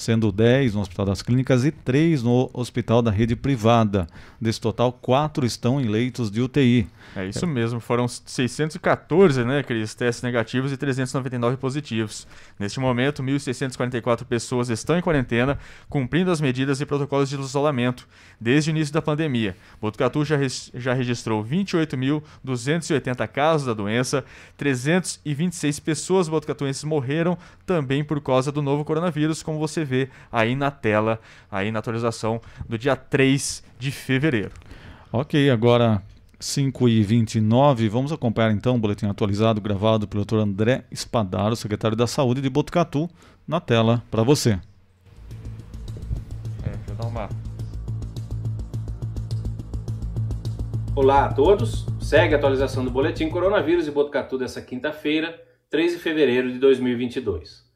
S2: sendo 10 no Hospital das Clínicas e 3 no Hospital da Rede Privada. Desse total, 4 estão em leitos de UTI.
S1: É isso mesmo, foram 614 né, aqueles testes negativos e 399 positivos. Neste momento, 1.644 pessoas estão em quarentena, cumprindo as medidas e protocolos de isolamento desde o início da pandemia. Botucatu já, já registrou 28.280 casos da doença, 326 pessoas botucatuenses morreram também por causa do novo coronavírus, como você vê aí na tela, aí na atualização do dia 3 de fevereiro.
S2: Ok, agora 5 e 29 vamos acompanhar então o boletim atualizado gravado pelo Dr. André Espadaro, secretário da Saúde de Botucatu, na tela para você.
S1: É, deixa eu dar uma...
S10: Olá a todos, segue a atualização do boletim Coronavírus de Botucatu dessa quinta-feira, 3 de fevereiro de 2022.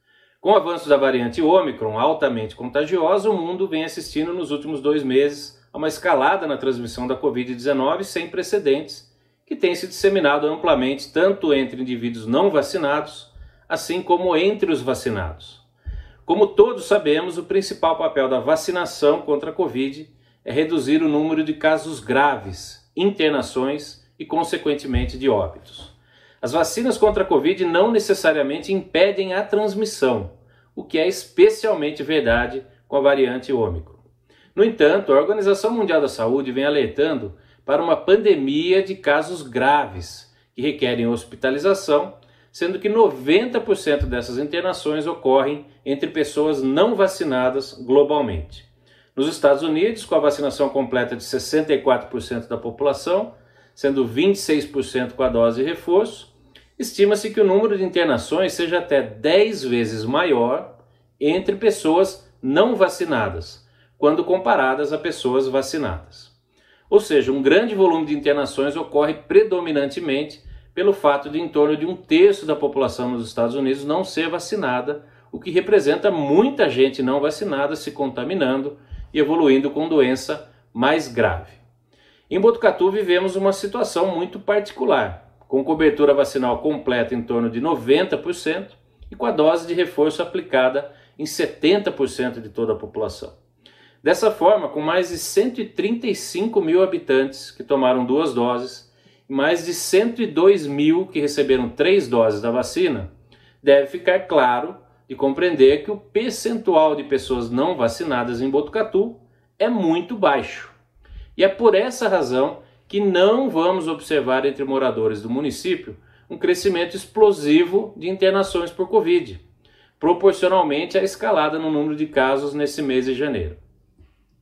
S10: Com o avanço da variante Ômicron, altamente contagiosa, o mundo vem assistindo nos últimos dois meses a uma escalada na transmissão da Covid-19 sem precedentes, que tem se disseminado amplamente tanto entre indivíduos não vacinados, assim como entre os vacinados. Como todos sabemos, o principal papel da vacinação contra a Covid é reduzir o número de casos graves, internações e, consequentemente, de óbitos. As vacinas contra a Covid não necessariamente impedem a transmissão, o que é especialmente verdade com a variante Ômicron. No entanto, a Organização Mundial da Saúde vem alertando para uma pandemia de casos graves que requerem hospitalização, sendo que 90% dessas internações ocorrem entre pessoas não vacinadas globalmente. Nos Estados Unidos, com a vacinação completa de 64% da população, sendo 26% com a dose reforço, estima-se que o número de internações seja até 10 vezes maior entre pessoas não vacinadas, quando comparadas a pessoas vacinadas. Ou seja, um grande volume de internações ocorre predominantemente pelo fato de em torno de um terço da população nos Estados Unidos não ser vacinada, o que representa muita gente não vacinada se contaminando e evoluindo com doença mais grave. Em Botucatu vivemos uma situação muito particular com cobertura vacinal completa em torno de 90% e com a dose de reforço aplicada em 70% de toda a população. Dessa forma, com mais de 135 mil habitantes que tomaram duas doses e mais de 102 mil que receberam três doses da vacina, deve ficar claro de compreender que o percentual de pessoas não vacinadas em Botucatu é muito baixo. E é por essa razão que não vamos observar entre moradores do município um crescimento explosivo de internações por Covid, proporcionalmente à escalada no número de casos nesse mês de janeiro.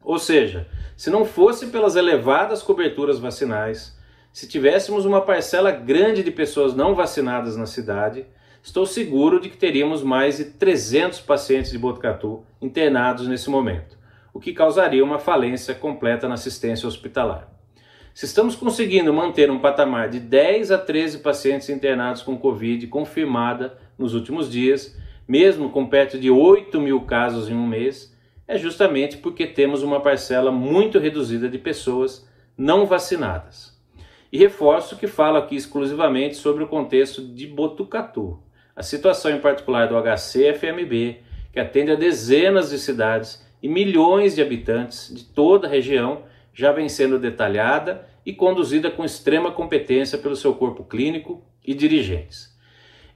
S10: Ou seja, se não fosse pelas elevadas coberturas vacinais, se tivéssemos uma parcela grande de pessoas não vacinadas na cidade, estou seguro de que teríamos mais de 300 pacientes de Botucatu internados nesse momento, o que causaria uma falência completa na assistência hospitalar. Se estamos conseguindo manter um patamar de 10 a 13 pacientes internados com Covid confirmada nos últimos dias, mesmo com perto de 8 mil casos em um mês, é justamente porque temos uma parcela muito reduzida de pessoas não vacinadas. E reforço que falo aqui exclusivamente sobre o contexto de Botucatu, a situação em particular do HCFMB, que atende a dezenas de cidades e milhões de habitantes de toda a região já vem sendo detalhada e conduzida com extrema competência pelo seu corpo clínico e dirigentes.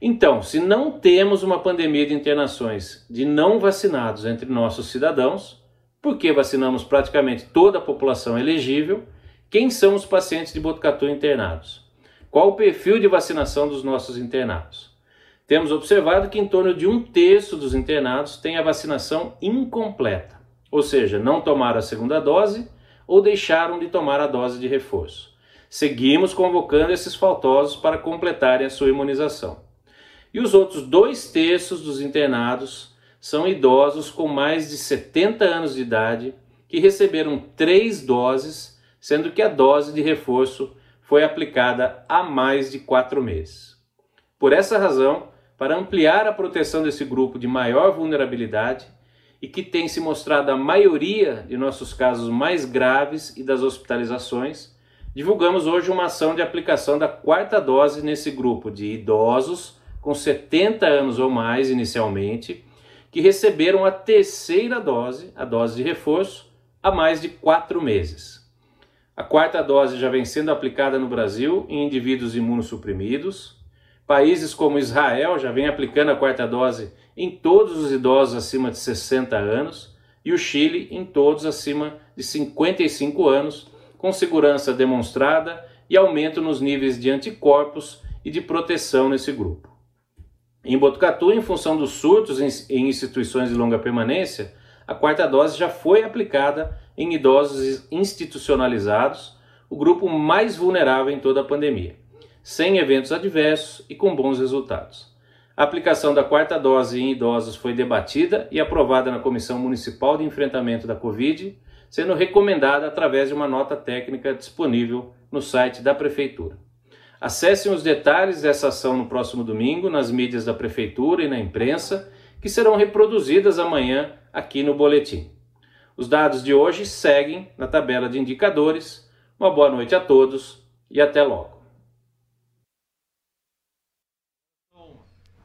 S10: Então, se não temos uma pandemia de internações de não vacinados entre nossos cidadãos, porque vacinamos praticamente toda a população elegível, quem são os pacientes de Botucatu internados? Qual o perfil de vacinação dos nossos internados? Temos observado que em torno de um terço dos internados tem a vacinação incompleta, ou seja, não tomaram a segunda dose ou deixaram de tomar a dose de reforço. Seguimos convocando esses faltosos para completarem a sua imunização. E os outros dois terços dos internados são idosos com mais de 70 anos de idade que receberam três doses sendo que a dose de reforço foi aplicada há mais de quatro meses. Por essa razão, para ampliar a proteção desse grupo de maior vulnerabilidade e que tem se mostrado a maioria de nossos casos mais graves e das hospitalizações, divulgamos hoje uma ação de aplicação da quarta dose nesse grupo de idosos com 70 anos ou mais inicialmente, que receberam a terceira dose, a dose de reforço, há mais de quatro meses. A quarta dose já vem sendo aplicada no Brasil em indivíduos imunossuprimidos. Países como Israel já vem aplicando a quarta dose em todos os idosos acima de 60 anos e o Chile em todos acima de 55 anos, com segurança demonstrada e aumento nos níveis de anticorpos e de proteção nesse grupo. Em Botucatu, em função dos surtos em instituições de longa permanência, a quarta dose já foi aplicada em idosos institucionalizados, o grupo mais vulnerável em toda a pandemia, sem eventos adversos e com bons resultados. A aplicação da quarta dose em idosos foi debatida e aprovada na Comissão Municipal de Enfrentamento da Covid, sendo recomendada através de uma nota técnica disponível no site da Prefeitura. Acessem os detalhes dessa ação no próximo domingo nas mídias da Prefeitura e na imprensa, que serão reproduzidas amanhã aqui no boletim. Os dados de hoje seguem na tabela de indicadores. Uma boa noite a todos e até logo.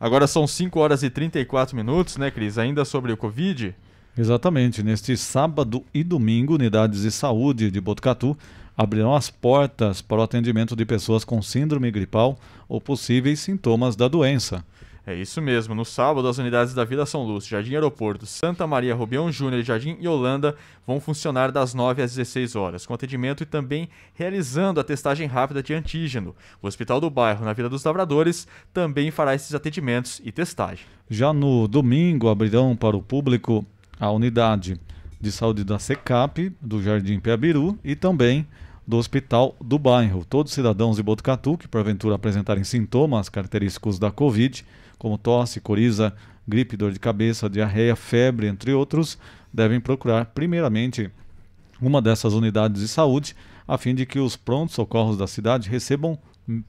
S1: Agora são 5 horas e 34 minutos, né, Cris? Ainda sobre o Covid?
S2: Exatamente. Neste sábado e domingo, unidades de saúde de Botucatu abrirão as portas para o atendimento de pessoas com síndrome gripal ou possíveis sintomas da doença.
S1: É isso mesmo. No sábado, as unidades da Vila São Lúcio, Jardim Aeroporto, Santa Maria Rubião Júnior e Jardim vão funcionar das 9 às 16 horas, com atendimento e também realizando a testagem rápida de antígeno. O Hospital do Bairro, na Vila dos Lavradores, também fará esses atendimentos e testagem.
S2: Já no domingo, abrirão para o público a unidade de saúde da SECAP, do Jardim Piabiru e também do Hospital do Bairro. Todos os cidadãos de Botucatu que porventura apresentarem sintomas característicos da Covid como tosse, coriza, gripe, dor de cabeça, diarreia, febre, entre outros, devem procurar primeiramente uma dessas unidades de saúde, a fim de que os prontos socorros da cidade recebam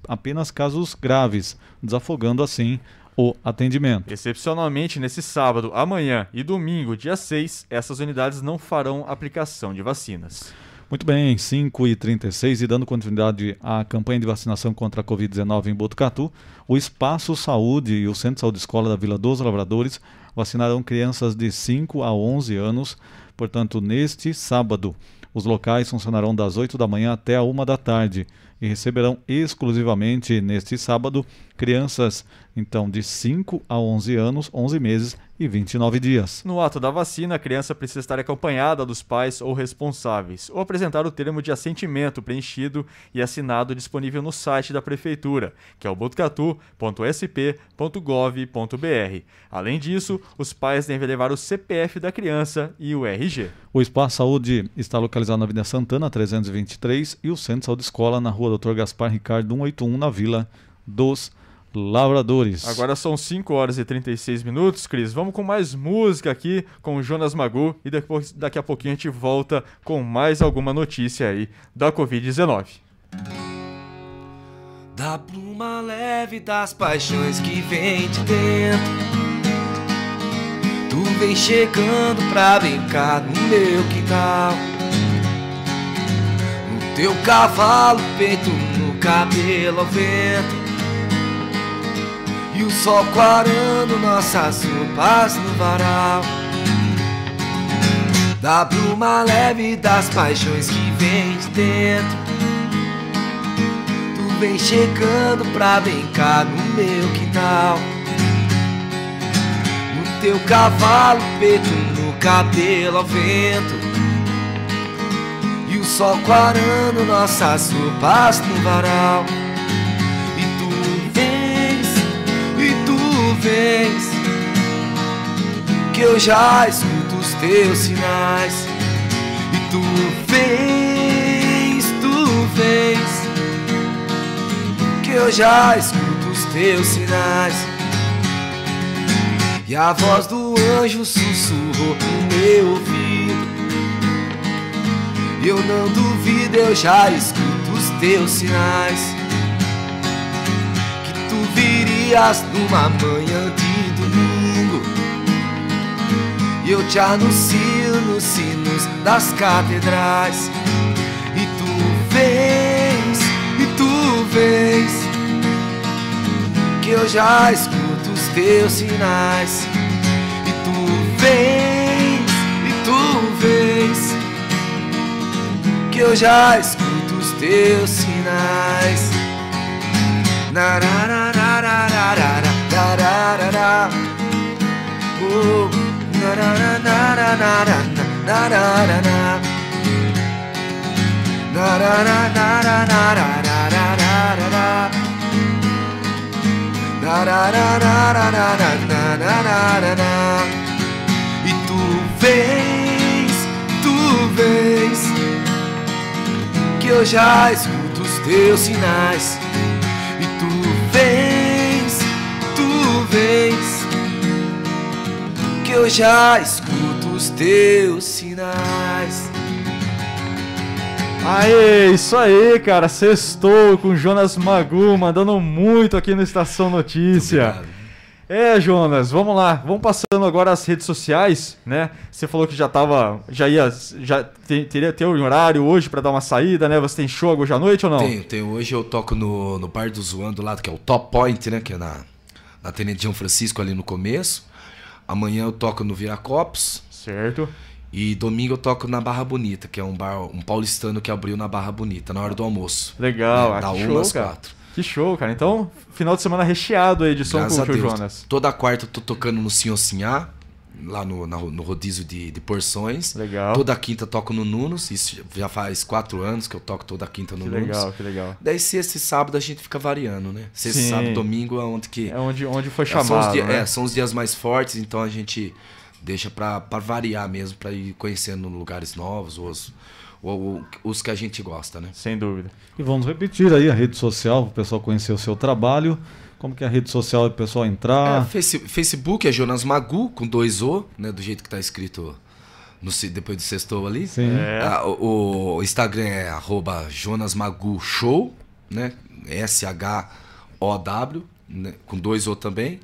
S2: apenas casos graves, desafogando assim o atendimento.
S1: Excepcionalmente, nesse sábado, amanhã e domingo, dia 6, essas unidades não farão aplicação de vacinas.
S2: Muito bem, 5 e 36 e dando continuidade à campanha de vacinação contra a Covid-19 em Botucatu, o Espaço Saúde e o Centro de Saúde Escola da Vila dos Lavradores vacinarão crianças de 5 a 11 anos, portanto, neste sábado. Os locais funcionarão das 8 da manhã até a 1 da tarde e receberão exclusivamente neste sábado crianças então de 5 a 11 anos, 11 meses e 29 dias.
S1: No ato da vacina, a criança precisa estar acompanhada dos pais ou responsáveis, ou apresentar o termo de assentimento preenchido e assinado disponível no site da prefeitura, que é o botucatu.sp.gov.br. Além disso, os pais devem levar o CPF da criança e o RG.
S2: O Espaço Saúde está localizado na Avenida Santana 323 e o Centro de Saúde Escola na Rua Dr. Gaspar Ricardo 181 na Vila dos Lavradores.
S1: Agora são 5 horas e 36 minutos, Cris. Vamos com mais música aqui com o Jonas Magu e depois, daqui a pouquinho a gente volta com mais alguma notícia aí da Covid-19.
S9: Da pluma leve das paixões que vem de dentro. Tu vem chegando pra brincar no meu quintal. No teu cavalo, peito no cabelo ao vento. E o sol clarando nossas roupas no varal. Da bruma leve das paixões que vem de dentro. Tu vem chegando pra brincar no meu quintal. No teu cavalo, peito no cabelo ao vento. E o sol clarando nossas roupas no varal eu já escuto os teus sinais. E tu vês, tu vês que eu já escuto os teus sinais. E a voz do anjo sussurrou no meu ouvido. Eu não duvido, eu já escuto os teus sinais. Que tu virias numa manhã de E eu te anuncio nos sinos das catedrais. E tu vens, e tu vens. Que eu já escuto os teus sinais. E tu vens, e tu vens que eu já escuto os teus sinais. Narararararararararara. E tu vês, tu vês que eu já escuto os teus sinais. E tu vês, tu vês eu já escuto os teus sinais.
S1: Aê, isso aí, cara. Sextou com Jonas Magu, mandando muito aqui no Estação Notícia. É, Jonas, vamos lá. Vamos passando agora as redes sociais, né? Você falou que já tava, já ia, já te- teria ter um horário hoje pra dar uma saída, né? Você tem show hoje à noite ou não?
S9: Tenho, tenho. Hoje eu toco no, no Bar do Zoando lá, que é o Top Point, né? Que é na, na Tenente João Francisco ali no começo. Amanhã eu toco no Viracopos.
S1: Certo.
S9: E domingo eu toco na Barra Bonita, que é um bar, um paulistano que abriu na Barra Bonita, na hora do almoço.
S1: Legal,
S9: né,
S1: ah,
S9: Da
S1: que
S9: 1
S1: show,
S9: às
S1: cara.
S9: 4.
S1: Que show, cara. Então, final de semana recheado aí de som
S9: Graças
S1: com o. Jonas.
S9: Toda quarta eu tô tocando no Senhor Sinhá, lá no, no rodízio de, de porções.
S1: Legal.
S9: Toda quinta toco no Nunos, isso já faz quatro anos que eu toco toda quinta no
S1: Que
S9: Nunos.
S1: legal, que legal.
S9: Daí sexta e sábado a gente fica variando, né? Sexta,
S1: Sim.
S9: sábado, domingo é onde que...
S1: É onde, onde foi
S9: É, são os
S1: chamado,
S9: dia-
S1: né?
S9: é, são os dias mais fortes, então a gente deixa pra, pra variar mesmo, pra ir conhecendo lugares novos, os, ou os que a gente gosta, né?
S1: Sem dúvida.
S2: E vamos repetir aí a rede social para o pessoal conhecer o seu trabalho. Como que é a rede social para o pessoal entrar?
S9: É, face- Facebook é Jonas Magu, com dois O, né? Do jeito que tá escrito no, depois do sextou ali.
S2: Sim. É.
S9: Ah, o, o Instagram é arroba Jonas Magu Show, né? S-H-O-W, né? com dois O também.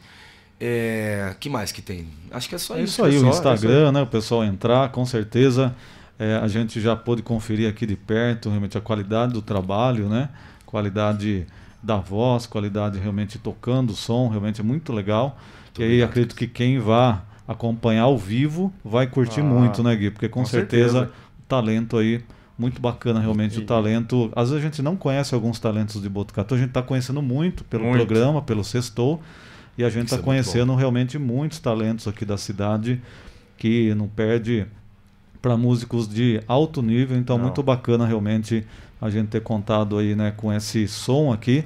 S9: É, que mais que tem? Acho que é só
S2: É
S9: isso.
S2: isso aí,
S9: é
S2: o
S9: só-
S2: Instagram, né? O pessoal entrar, com certeza. é, a gente já pôde conferir aqui de perto realmente a qualidade do trabalho, né? Qualidade da voz, qualidade realmente tocando o som, realmente é muito legal. e aí acredito que quem vá acompanhar ao vivo vai curtir
S1: Ah,
S2: muito, né, Gui? Porque com,
S1: com
S2: certeza,
S1: certeza.
S2: o talento aí, muito bacana realmente o talento. Às vezes a gente não conhece alguns talentos de Botucatu, a gente está conhecendo muito pelo
S1: Muito.
S2: programa, pelo Sextou. E a gente está
S9: é muito
S2: conhecendo realmente muitos talentos aqui da cidade que não perde para músicos de alto nível. Então,
S1: Não.
S2: muito bacana realmente a gente ter contado aí né, com esse som aqui.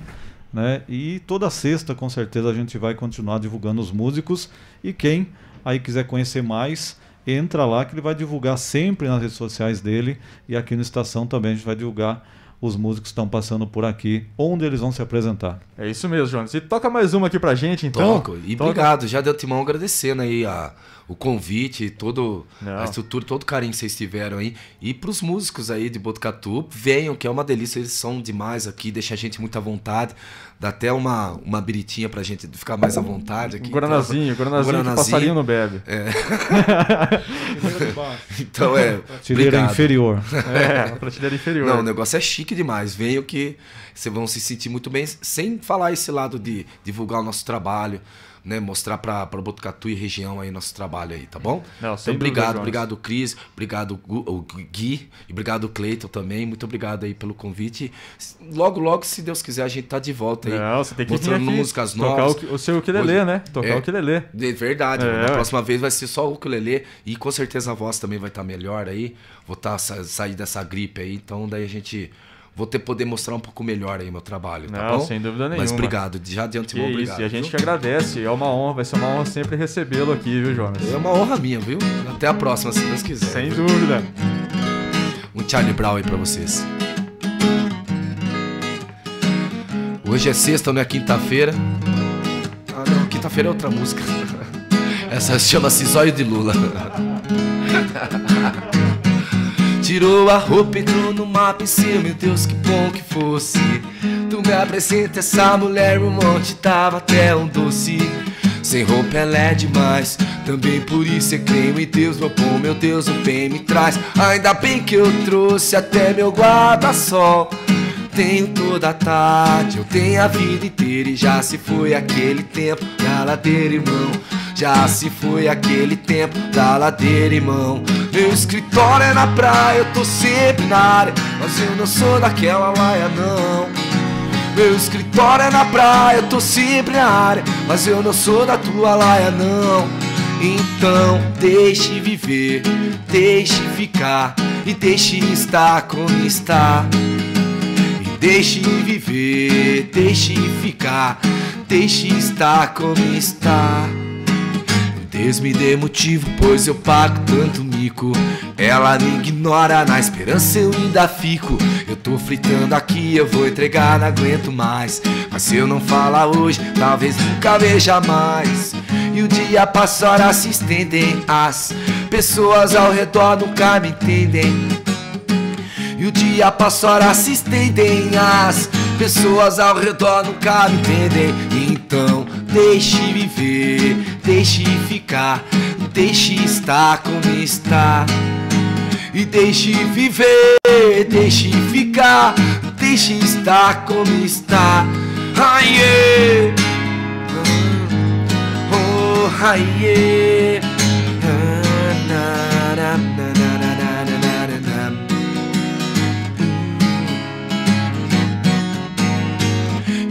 S2: Né? E toda sexta, com certeza, a gente vai continuar divulgando os músicos. E quem aí quiser conhecer mais, entra lá que ele vai divulgar sempre nas redes sociais dele. E aqui no Estação também a gente vai divulgar os músicos que estão passando por aqui, onde eles vão se apresentar.
S1: É isso mesmo, Jonas. E toca mais uma aqui pra gente, então.
S9: Toco. E
S1: Toca.
S9: obrigado, já de antemão agradecendo aí a, o convite, todo,
S1: Não.
S9: a estrutura, todo o carinho que vocês tiveram aí. E pros músicos aí de Botucatu, venham, que é uma delícia, eles são demais aqui, deixa a gente muito à vontade. Dá até uma, uma biritinha pra gente ficar mais à vontade aqui.
S1: Um guaranazinho,
S9: Então,
S1: guaranazinho que passarinho não bebe.
S9: É. [laughs] então é.
S2: Prateleira inferior. [laughs]
S1: É, a prateleira inferior.
S9: Não, o negócio é chique demais. Venham que vocês vão se sentir muito bem, sem falar esse lado de divulgar o nosso trabalho, né? Mostrar pra Botucatu e região aí nosso trabalho aí, tá bom?
S1: Não,
S9: então, obrigado, obrigado, Cris, obrigado, o Gui, e obrigado, Cleiton também. Muito obrigado aí pelo convite. Logo, logo, se Deus quiser, a gente tá de volta aí.
S1: Não, você tem que
S9: mostrando
S1: aqui,
S9: músicas
S1: tocar
S9: novas.
S1: o que- o seu ukulele, né? Tocar o ukulele.
S9: De verdade,
S1: É,
S9: na próxima vez vai ser só o ukulele e com certeza a voz também vai estar melhor aí. Vou tá, sa- sair dessa gripe aí, então daí a gente vou ter poder mostrar um pouco melhor aí meu trabalho, tá
S1: Não,
S9: bom?
S1: sem dúvida
S9: Mas
S1: nenhuma.
S9: obrigado, já de
S1: Que
S9: antemão
S1: isso,
S9: obrigado.
S1: e a gente
S9: viu?
S1: que agradece. É uma honra, vai ser uma honra sempre recebê-lo aqui, viu, Jonas?
S9: É uma honra minha, viu? Até a próxima, se Deus quiser.
S1: Sem
S9: viu?
S1: dúvida.
S9: Um Charlie Brown aí pra vocês. Hoje é sexta, não é quinta-feira. Ah, não, quinta-feira é outra música. [laughs] Essa chama-se Zóio de Lula. [laughs] Tirou a roupa, entrou no mapa e seu, meu Deus, que bom que fosse. Tu me apresenta essa mulher, o monte tava até um doce. Sem roupa ela é demais, também por isso é creio em Deus, meu bom, meu Deus, o bem me traz. Ainda bem que eu trouxe até meu guarda-sol. Tenho toda a tarde, eu tenho a vida inteira e já se foi aquele tempo da ladeira, irmão. Já se foi aquele tempo da ladeira, irmão. Meu escritório é na praia, eu tô sempre na área, mas eu não sou daquela laia, não. Meu escritório é na praia, eu tô sempre na área, mas eu não sou da tua laia, não. Então deixe viver, deixe ficar e deixe estar como está. Deixe viver, deixe ficar, deixe estar como está. Deus me dê motivo, pois eu pago tanto mico. Ela me ignora, na esperança eu ainda fico. Eu tô fritando aqui, eu vou entregar, não aguento mais. Mas se eu não falar hoje, talvez nunca veja mais. E o dia passa, horas se estendem. As pessoas ao redor nunca me entendem. E o dia passa, horas se estendem As pessoas ao redor nunca me entendem Então deixe viver, deixe ficar Deixe estar como está. E deixe viver, deixe ficar Deixe estar como está. Aie, oh, aie na,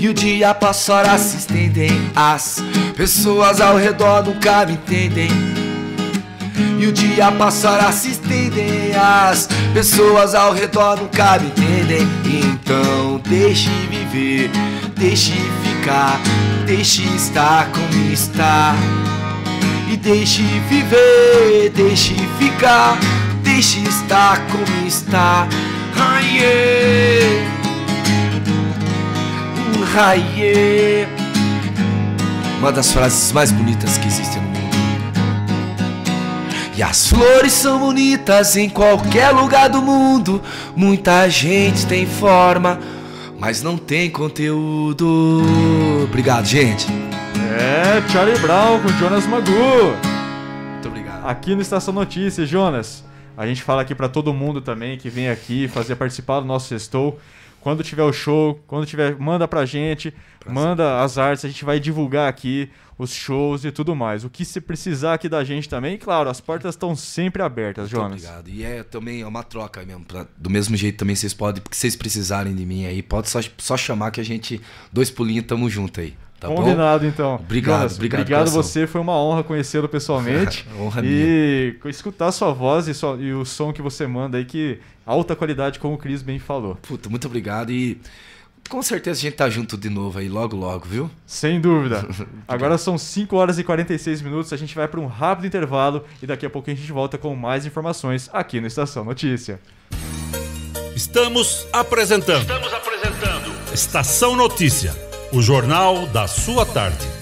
S9: E o dia passa, horas se estendem As pessoas ao redor nunca me entendem? E o dia passa, horas se estendem As pessoas ao redor nunca me entendem? Então deixe viver, deixe ficar Deixe estar como está. E deixe viver, deixe ficar Deixe estar como está. Aie. Raie. Uma das frases mais bonitas que existem no mundo. E as flores são bonitas em qualquer lugar do mundo. Muita gente tem forma, mas não tem conteúdo. Obrigado, gente.
S1: É, Charlie Brown com Jonas Magu.
S9: Muito obrigado.
S1: Aqui no Estação Notícias, Jonas. A gente fala aqui para todo mundo também que vem aqui fazer participar do nosso sextou. Quando tiver o show, quando tiver, manda pra gente, Prazer. manda as artes, a gente vai divulgar aqui os shows e tudo mais. O que você precisar aqui da gente também, claro, as portas estão sempre abertas, Muito Jonas.
S9: Obrigado. E é também é uma troca mesmo. Pra, do mesmo jeito também vocês podem, porque vocês precisarem de mim aí, pode só, só chamar que a gente, dois pulinhos, tamo junto aí. Tá
S1: Combinado, bom? então.
S9: Obrigado,
S1: Jonas,
S9: obrigado.
S1: Obrigado você, foi uma honra conhecê-lo pessoalmente. [laughs]
S9: honra
S1: e
S9: minha.
S1: escutar sua voz e, sua, e, o som que você manda aí, que alta qualidade, como o Cris bem falou.
S9: Puta, muito obrigado e com certeza a gente tá junto de novo aí logo logo, viu?
S1: Sem dúvida. [laughs] Agora são 5 horas e 46 minutos, a gente vai para um rápido intervalo e daqui a pouco a gente volta com mais informações aqui no Estação Notícia.
S4: Estamos apresentando.
S11: Estamos apresentando.
S4: Estação Notícia o Jornal da Sua Tarde.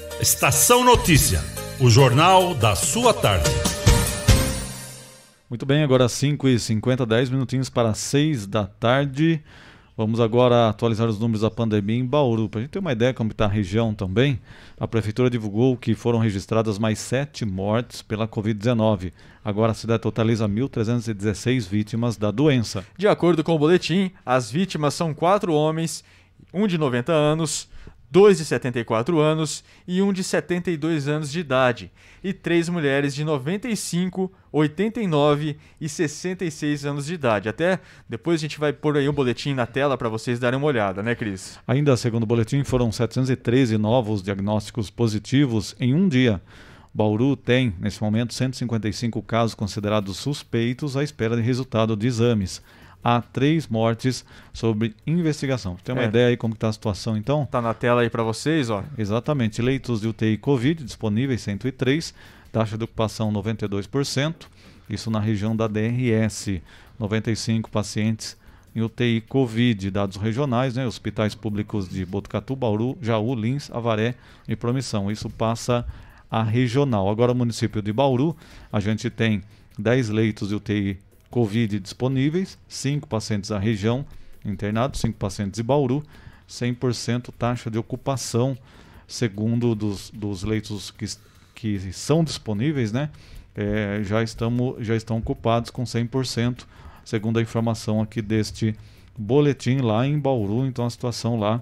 S4: Estação Notícia, o jornal da sua tarde.
S2: Muito bem, agora 5 e 50 10 minutinhos para 6 da tarde. Vamos agora atualizar os números da pandemia em Bauru. Para a gente ter uma ideia como está a região também, a Prefeitura divulgou que foram registradas mais sete mortes pela Covid-19. Agora a cidade totaliza 1.316 vítimas da doença.
S1: De acordo com o boletim, as vítimas são quatro homens, um de 90 anos, dois de 74 anos e um de 72 anos de idade, e três mulheres de 95, 89 e 66 anos de idade. Até depois a gente vai pôr aí um boletim na tela para vocês darem uma olhada, né, Cris?
S2: Ainda segundo o boletim, foram 713 novos diagnósticos positivos em um dia. Bauru tem, nesse momento, 155 casos considerados suspeitos à espera de resultado de exames há três mortes sobre investigação. Tem uma é. ideia aí como está a situação então?
S1: Está na tela aí para vocês, ó.
S2: Exatamente. Leitos de UTI Covid disponíveis 103, taxa de ocupação 92%, isso na região da DRS. 95 pacientes em UTI Covid, dados regionais, né? Hospitais públicos de Botucatu, Bauru, Jaú, Lins, Avaré e Promissão. Isso passa a regional. Agora, o município de Bauru, a gente tem 10 leitos de UTI Covid disponíveis, 5 pacientes da região internados, 5 pacientes de Bauru, 100% taxa de ocupação, segundo dos, dos leitos que, que são disponíveis, né? É, já, estamos, já estão ocupados com 100%, segundo a informação aqui deste boletim lá em Bauru, então a situação lá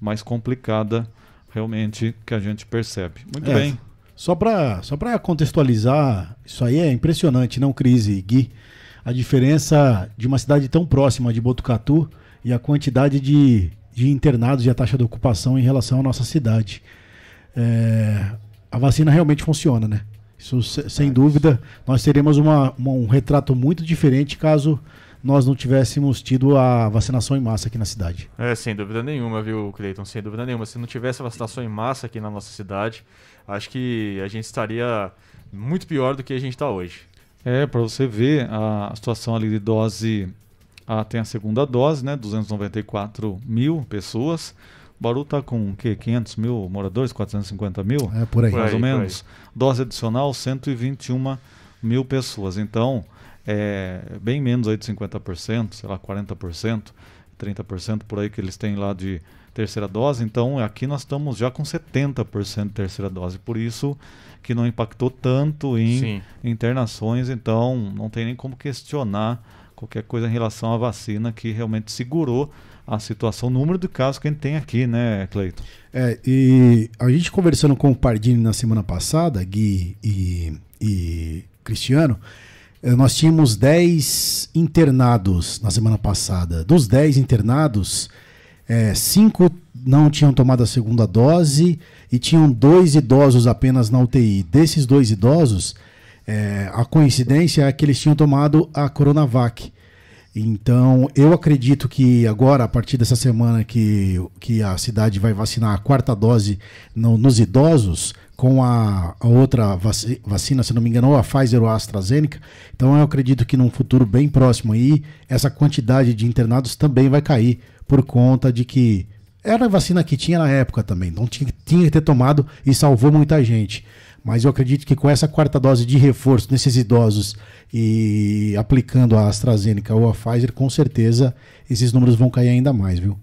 S2: mais complicada realmente que a gente percebe. Muito é, bem.
S11: Só para só contextualizar, isso aí é impressionante, não, Crise Gui? A diferença de uma cidade tão próxima de Botucatu e a quantidade de, de internados e a taxa de ocupação em relação à nossa cidade. É, a vacina realmente funciona, né? Isso, sem dúvida, nós teríamos uma, uma, um retrato muito diferente caso nós não tivéssemos tido a vacinação em massa aqui na cidade.
S1: É, sem dúvida nenhuma, viu, Cleiton? Sem dúvida nenhuma. Se não tivesse a vacinação em massa aqui na nossa cidade, acho que a gente estaria muito pior do que a gente está hoje.
S2: É, para você ver a situação ali de dose, ah, tem a segunda dose, né? 294 mil pessoas. O Bauru está com o quê? 500 mil moradores? 450 mil?
S11: É, por aí.
S2: Mais
S11: Por
S2: ou
S11: aí,
S2: menos. Dose adicional, 121 mil pessoas. Então, é bem menos aí de 50%, sei lá, 40%, 30% por aí que eles têm lá de terceira dose. Então, aqui nós estamos já com 70% de terceira dose. Por isso que não impactou tanto em
S1: Sim.
S2: internações. Então, não tem nem como questionar qualquer coisa em relação à vacina que realmente segurou a situação, o número de casos que a gente tem aqui, né, Cleiton?
S11: É, e a gente conversando com o Pardini na semana passada, Gui e, e Cristiano, eh, nós tínhamos 10 internados na semana passada. Dos 10 internados, 5 não tinham tomado a segunda dose e tinham dois idosos apenas na UTI. Desses dois idosos, eh, a coincidência é que eles tinham tomado a Coronavac. Então, eu acredito que agora, a partir dessa semana que, que a cidade vai vacinar a quarta dose no- nos idosos, com a, a outra vaci- vacina, se não me engano, ou a Pfizer ou a AstraZeneca. Então, eu acredito que num futuro bem próximo aí, essa quantidade de internados também vai cair, por conta de que era a vacina que tinha na época também. Não tinha, tinha que ter tomado e salvou muita gente. Mas eu acredito que com essa quarta dose de reforço nesses idosos e aplicando a AstraZeneca ou a Pfizer, com certeza esses números vão cair ainda mais, viu?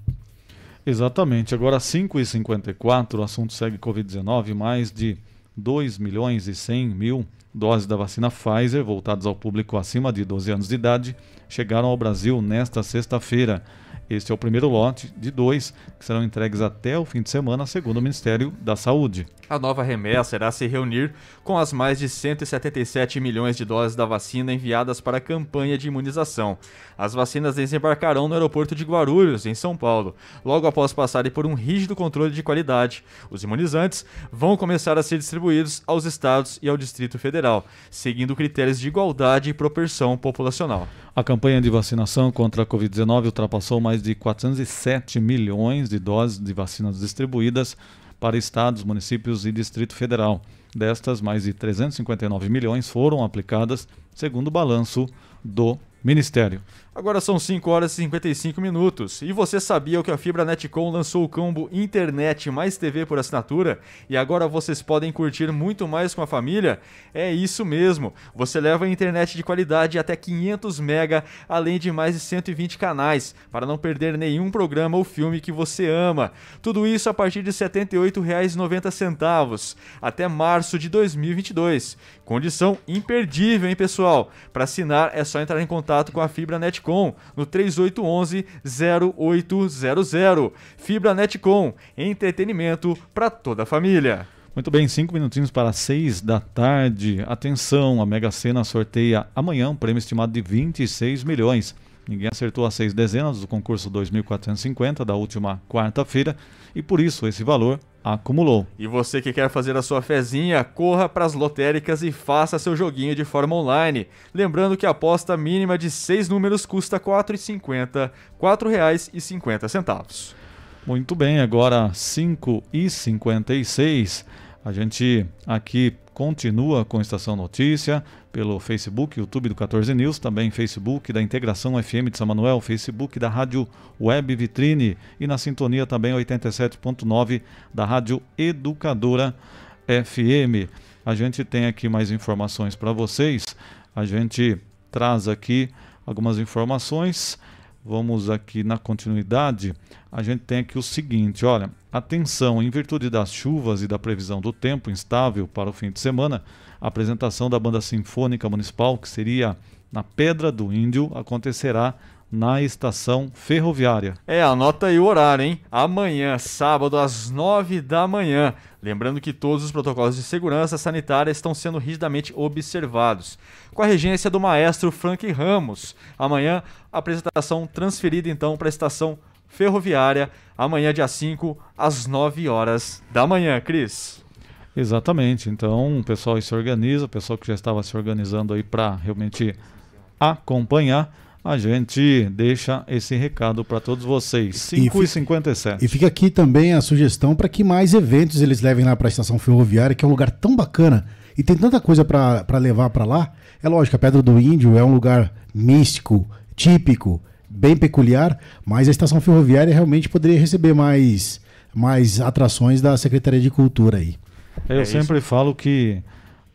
S2: Exatamente. Agora, 5h54, o assunto segue Covid-19, mais de 2 milhões e 100 mil doses da vacina Pfizer, voltadas ao público acima de 12 anos de idade, chegaram ao Brasil nesta sexta-feira. Este é o primeiro lote de dois que serão entregues até o fim de semana, segundo o Ministério da Saúde.
S1: A nova remessa irá se reunir com as mais de 177 milhões de doses da vacina enviadas para a campanha de imunização. As vacinas desembarcarão no aeroporto de Guarulhos, em São Paulo, logo após passarem por um rígido controle de qualidade. Os imunizantes vão começar a ser distribuídos aos estados e ao Distrito Federal, seguindo critérios de igualdade e proporção populacional.
S2: A campanha de vacinação contra a Covid-19 ultrapassou mais de 407 milhões de doses de vacinas distribuídas para estados, municípios e Distrito Federal. Destas, mais de 359 milhões foram aplicadas, segundo o balanço do Ministério.
S1: Agora são 5 horas e 55 minutos. E você sabia que a Fibra Netcom lançou o combo Internet mais TV por assinatura? E agora vocês podem curtir muito mais com a família? É isso mesmo. Você leva a internet de qualidade até 500 mega, além de mais de 120 canais, para não perder nenhum programa ou filme que você ama. Tudo isso a partir de R$ 78,90 até março de 2022. Condição imperdível, hein, pessoal? Para assinar é só entrar em contato com a Fibra Netcom no 3811-0800. Fibra Netcom, entretenimento para toda a família.
S2: Muito bem, cinco minutinhos para seis da tarde. Atenção, a Mega Sena sorteia amanhã um prêmio estimado de 26 milhões. Ninguém acertou as seis dezenas do concurso 2450 da última quarta-feira e por isso esse valor acumulou.
S1: E você que quer fazer a sua fezinha, corra para as lotéricas e faça seu joguinho de forma online. Lembrando que a aposta mínima de seis números custa R$ 4,50, R$ 4,50.
S2: Muito bem, agora 5h56. A gente aqui continua com Estação Notícia pelo Facebook, YouTube do 14 News, também Facebook da Integração FM de São Manuel, Facebook da Rádio Web Vitrine e na sintonia também 87.9 da Rádio Educadora FM. A gente tem aqui mais informações para vocês. A gente traz aqui algumas informações. Vamos aqui na continuidade. A gente tem aqui o seguinte, olha, atenção, em virtude das chuvas e da previsão do tempo instável para o fim de semana, a apresentação da Banda Sinfônica Municipal, que seria na Pedra do Índio, acontecerá na estação ferroviária.
S1: É, anota aí o horário, hein? Amanhã, sábado, às 9 da manhã. Lembrando que todos os protocolos de segurança sanitária estão sendo rigidamente observados. Com a regência do maestro Frank Ramos. Amanhã, apresentação transferida então para a estação ferroviária. Amanhã, dia 5, às 9 horas da manhã. Cris.
S2: Exatamente. Então, o pessoal se organiza, o pessoal que já estava se organizando aí para realmente acompanhar. A gente deixa esse recado para todos vocês. 5 e 57
S11: E fica aqui também a sugestão para que mais eventos eles levem lá para a estação ferroviária, que é um lugar tão bacana e tem tanta coisa para levar para lá. É lógico, a Pedra do Índio é um lugar místico, típico, bem peculiar, mas a estação ferroviária realmente poderia receber mais, mais atrações da Secretaria de Cultura aí.
S2: Eu é sempre isso. falo que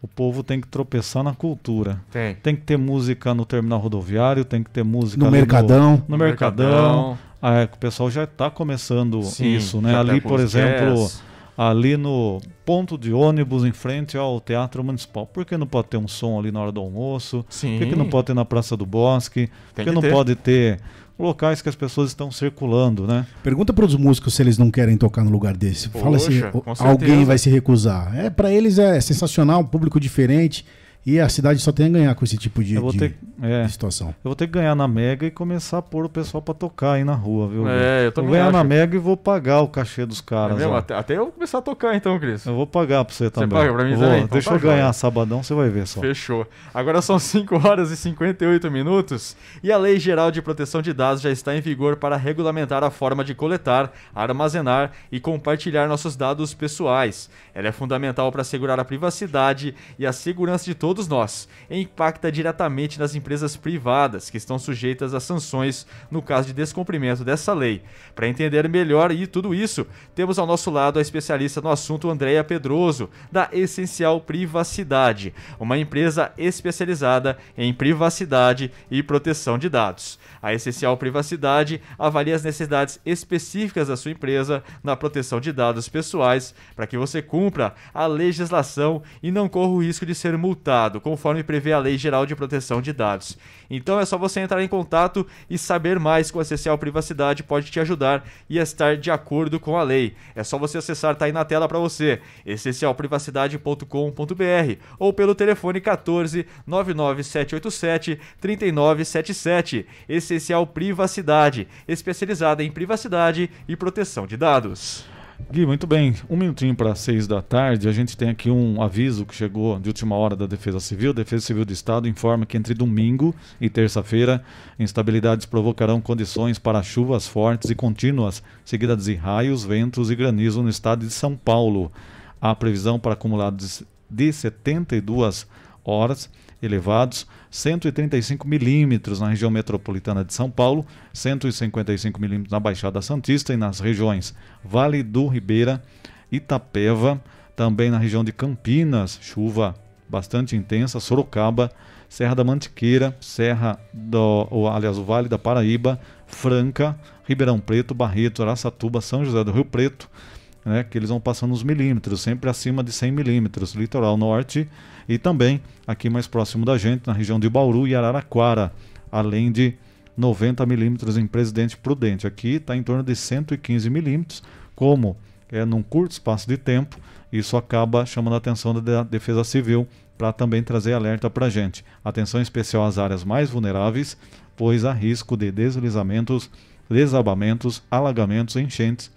S2: o povo tem que tropeçar na cultura.
S1: Tem.
S2: Tem que ter música no terminal rodoviário, tem que ter música
S11: no Mercadão.
S2: No, no Mercadão. Ah, é, o pessoal já está começando Sim, isso, né? Ali, por exemplo, jazz. Ali no ponto de ônibus em frente ao Teatro Municipal. Por que não pode ter um som ali na hora do almoço?
S1: Sim.
S2: Por que, que não pode ter na Praça do Bosque? Por que, que não ter. pode ter locais que as pessoas estão circulando, né?
S11: Pergunta para os músicos se eles não querem tocar no lugar desse. Poxa, Fala se alguém vai se recusar. É para eles é sensacional, um público diferente. E a cidade só tem a ganhar com esse tipo de, de, ter, é, de, situação.
S2: Eu vou ter que ganhar na Mega e começar a pôr o pessoal para tocar aí na rua, viu?
S1: É, eu
S2: também Vou ganhar acho. na Mega e vou pagar o cachê dos caras.
S1: É até, até, eu começar a tocar então, Cris.
S2: Eu vou pagar para você também.
S1: Você paga pra mim
S2: vou,
S1: também? Então
S2: deixa tá eu ganhar joia. sabadão, você vai ver só.
S1: Fechou. Agora são [laughs] 5 horas e 58 minutos e a Lei Geral de Proteção de Dados já está em vigor para regulamentar a forma de coletar, armazenar e compartilhar nossos dados pessoais. Ela é fundamental para assegurar a privacidade e a segurança de todos nós impacta diretamente nas empresas privadas, que estão sujeitas a sanções no caso de descumprimento dessa lei. Para entender melhor e tudo isso, temos ao nosso lado a especialista no assunto Andréia Pedroso, da Essencial Privacidade, uma empresa especializada em privacidade e proteção de dados. A Essencial Privacidade avalia as necessidades específicas da sua empresa na proteção de dados pessoais para que você cumpra a legislação e não corra o risco de ser multado, conforme prevê a Lei Geral de Proteção de Dados. Então é só você entrar em contato e saber mais com a Essencial Privacidade pode te ajudar e estar de acordo com a lei. É só você acessar, tá aí na tela para você, essencialprivacidade.com.br ou pelo telefone 14 99787 3977. Essencial Privacidade, especializada em privacidade e proteção de dados.
S2: Gui, muito bem. Um minutinho para seis da tarde, a gente tem aqui um aviso que chegou de última hora da Defesa Civil. A Defesa Civil do Estado informa que entre domingo e terça-feira, instabilidades provocarão condições para chuvas fortes e contínuas, seguidas de raios, ventos e granizo no estado de São Paulo. Há previsão para acumulados de 72 horas elevados, 135 milímetros na região metropolitana de São Paulo, 155 milímetros na Baixada Santista e nas regiões Vale do Ribeira, Itapeva, também na região de Campinas, chuva bastante intensa, Sorocaba, Serra da Mantiqueira, Serra do, ou, aliás, o Vale da Paraíba, Franca, Ribeirão Preto, Barreto, Araçatuba, São José do Rio Preto, né, que eles vão passando os milímetros, sempre acima de 100 milímetros, litoral norte e também aqui mais próximo da gente, na região de Bauru e Araraquara, além de 90 milímetros em Presidente Prudente. Aqui está em torno de 115 milímetros, como é num curto espaço de tempo, isso acaba chamando a atenção da Defesa Civil para também trazer alerta para a gente. Atenção especial às áreas mais vulneráveis, pois há risco de deslizamentos, desabamentos, alagamentos, enchentes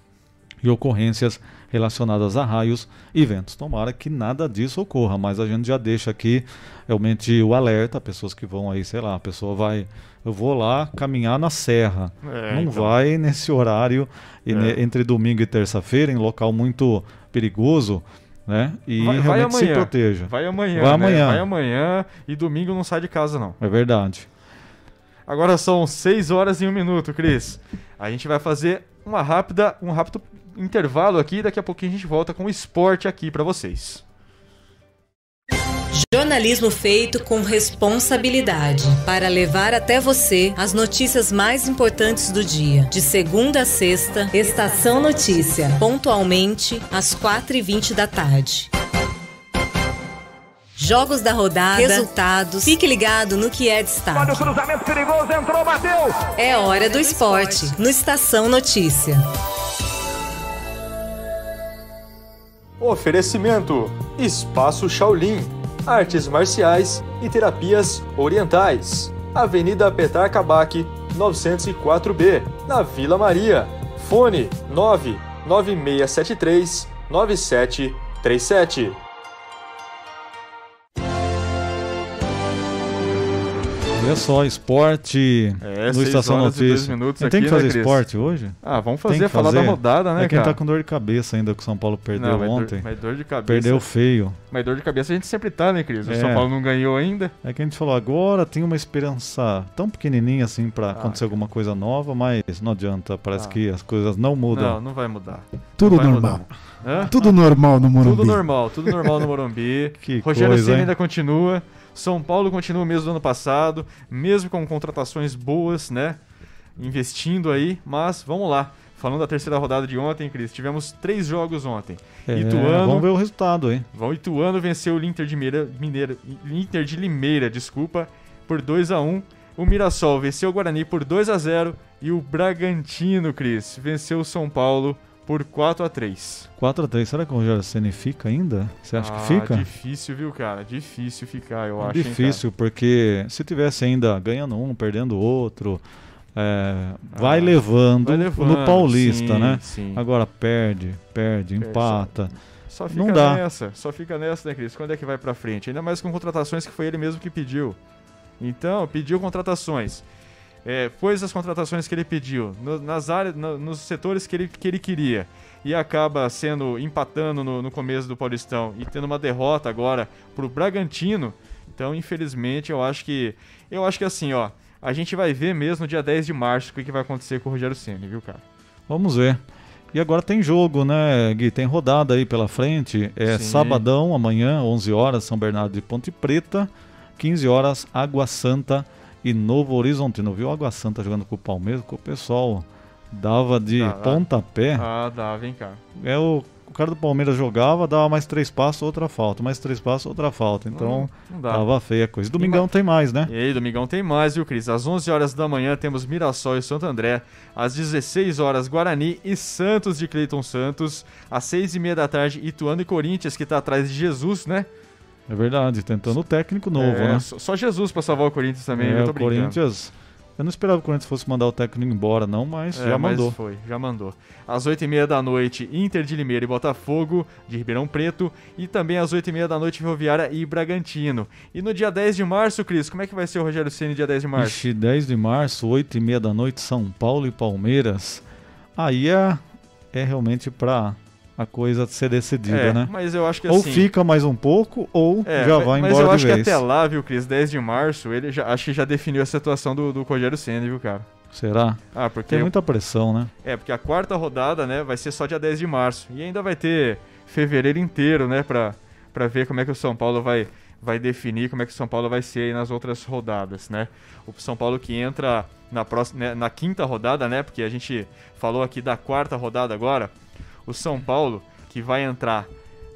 S2: e ocorrências relacionadas a raios e ventos. Tomara que nada disso ocorra, mas a gente já deixa aqui realmente o alerta, pessoas que vão aí, sei lá, a pessoa vai, eu vou lá caminhar na serra, é, não então. vai nesse horário é. entre domingo e terça-feira em local muito perigoso. Né? E vai, realmente vai amanhã, se proteja.
S1: Vai amanhã.
S2: Vai amanhã. Né?
S1: Vai amanhã e domingo não sai de casa, não.
S2: É verdade.
S1: Agora são 6 horas e 1 minuto, Cris. A gente vai fazer uma rápida, um rápido intervalo aqui, daqui a pouquinho a gente volta com o esporte aqui para vocês.
S5: Jornalismo feito com responsabilidade para levar até você as notícias mais importantes do dia. De segunda a sexta, Estação Notícia, pontualmente às 4h20 da tarde. Jogos da rodada, resultados. Fique ligado no que é destaque.
S12: Olha o cruzamento perigoso, entrou, bateu.
S5: É hora do esporte, no Estação Notícia.
S1: Oferecimento: Espaço Shaolin, Artes Marciais e Terapias Orientais. Avenida Petar Kabak, 904B, na Vila Maria. Fone 99673 9737.
S2: Olha só, esporte
S1: É,
S2: no Estação Notícia. tem que
S1: aqui, né,
S2: fazer
S1: Cris?
S2: esporte hoje?
S1: Ah, vamos fazer,
S2: que
S1: falar da rodada, né,
S2: É quem
S1: cara?
S2: tá com dor de cabeça ainda que o São Paulo perdeu
S1: Não, mas dor-
S2: ontem.
S1: mas dor de cabeça-
S2: Perdeu feio.
S1: Mas dor de cabeça a gente sempre tá, né, Cris? O
S2: É.
S1: São Paulo não ganhou ainda.
S2: É que a gente falou, agora tem uma esperança tão pequenininha assim pra acontecer alguma coisa nova, mas não adianta, parece
S1: Ah.
S2: que as coisas não mudam.
S1: Não, não vai mudar.
S11: Tudo
S1: vai
S11: normal.
S1: mudar. Hã?
S11: Tudo normal no Morumbi.
S1: Tudo normal, tudo normal no Morumbi. [laughs]
S2: Que
S1: Rogério
S2: coisa,
S1: ainda continua. São Paulo continua o mesmo do ano passado, mesmo com contratações boas, né? Investindo aí, mas vamos lá. Falando da terceira rodada de ontem, Cris, tivemos três jogos ontem.
S2: É,
S1: Ituano.
S2: Vamos ver o resultado, hein?
S1: Vão Ituano venceu o Inter de Mineira, Inter de Limeira, desculpa, por 2 a 1. O Mirassol venceu o Guarani por 2 a 0 e o Bragantino, Cris, venceu o São Paulo por 4 a 3.
S2: 4x3, será que o Rogério Ceni fica ainda? Você acha
S1: Ah,
S2: que fica?
S1: Difícil, viu, cara? Difícil ficar, eu
S2: É
S1: acho. hein,
S2: difícil, porque se tivesse ainda ganhando um, perdendo outro, é, vai,
S1: Ah,
S2: levando
S1: vai levando,
S2: no Paulista,
S1: sim,
S2: né?
S1: sim.
S2: Agora perde, perde,
S1: Perde,
S2: empata.
S1: Só fica
S2: Não dá.
S1: nessa, só fica nessa, né, Cris? Quando é que vai pra frente? Ainda mais com contratações que foi ele mesmo que pediu. Então, pediu contratações. É, pôs as contratações que ele pediu no- nas áreas, no- nos setores que ele, que ele queria. E acaba sendo empatando no, no começo do Paulistão e tendo uma derrota agora pro Bragantino. Então, infelizmente, eu acho que. Eu acho que assim, ó. A gente vai ver mesmo no dia 10 de março o que, que vai acontecer com o Rogério Ceni, viu, cara?
S2: Vamos ver. E agora tem jogo, né, Gui? Tem rodada aí pela frente. É
S1: Sim.
S2: sabadão, amanhã, 11 horas, São Bernardo de Ponte Preta. 15 horas, Água Santa e Novo Horizontino. Viu Água Santa jogando com o Palmeiras? Que o pessoal dava de
S1: Dá-
S2: pontapé.
S1: Ah, dá, vem cá.
S2: É o, o cara do Palmeiras jogava, dava mais três passos, outra falta, mais três passos, outra falta. Então,
S1: Não- não dá.
S2: tava feia a coisa. Domingão tem mais, né?
S1: E aí, Domingão tem mais, viu, Cris? Às 11 horas da manhã temos Mirassol e Santo André. Às 16 horas, Guarani e Santos de Cleiton Santos. Às 6 e meia da tarde, Ituano e Corinthians, que tá atrás de Jesus, né?
S2: É verdade, tentando o técnico novo,
S1: É,
S2: né?
S1: só- Jesus pra salvar o Corinthians também,
S2: É,
S1: eu tô
S2: o
S1: brincando.
S2: Corinthians. Eu não esperava que o Corinthians fosse mandar o técnico embora, não, mas
S1: É,
S2: já
S1: mas
S2: mandou.
S1: foi, já mandou. Às 8h30 da noite, Inter de Limeira e Botafogo, de Ribeirão Preto. E também às 8h30 da noite, Ferroviária e Bragantino. E no dia 10 de março, Cris, como é que vai ser o Rogério Ceni dia 10 de março?
S2: Ixi, 10 de março, 8 e meia da noite, São Paulo e Palmeiras. Aí é, é realmente pra a coisa ser decidida,
S1: É,
S2: né?
S1: mas eu acho que
S2: Ou
S1: assim-
S2: fica mais um pouco, ou
S1: É,
S2: já
S1: mas-
S2: vai
S1: mas
S2: embora
S1: eu
S2: de
S1: acho
S2: vez.
S1: que até lá, viu, Cris, 10 de março, ele já, acho que já definiu a situação do, do Rogério Ceni, viu, cara?
S2: Será?
S1: Ah, porque
S2: Tem muita pressão, né?
S1: É, porque a quarta rodada, né, vai ser só dia 10 de março. E ainda vai ter fevereiro inteiro, né, pra, pra ver como é que o São Paulo vai, vai definir, como é que o São Paulo vai ser aí nas outras rodadas, né? O São Paulo que entra na, próxima, né, na quinta rodada, né, porque a gente falou aqui da quarta rodada agora. O São Paulo que vai entrar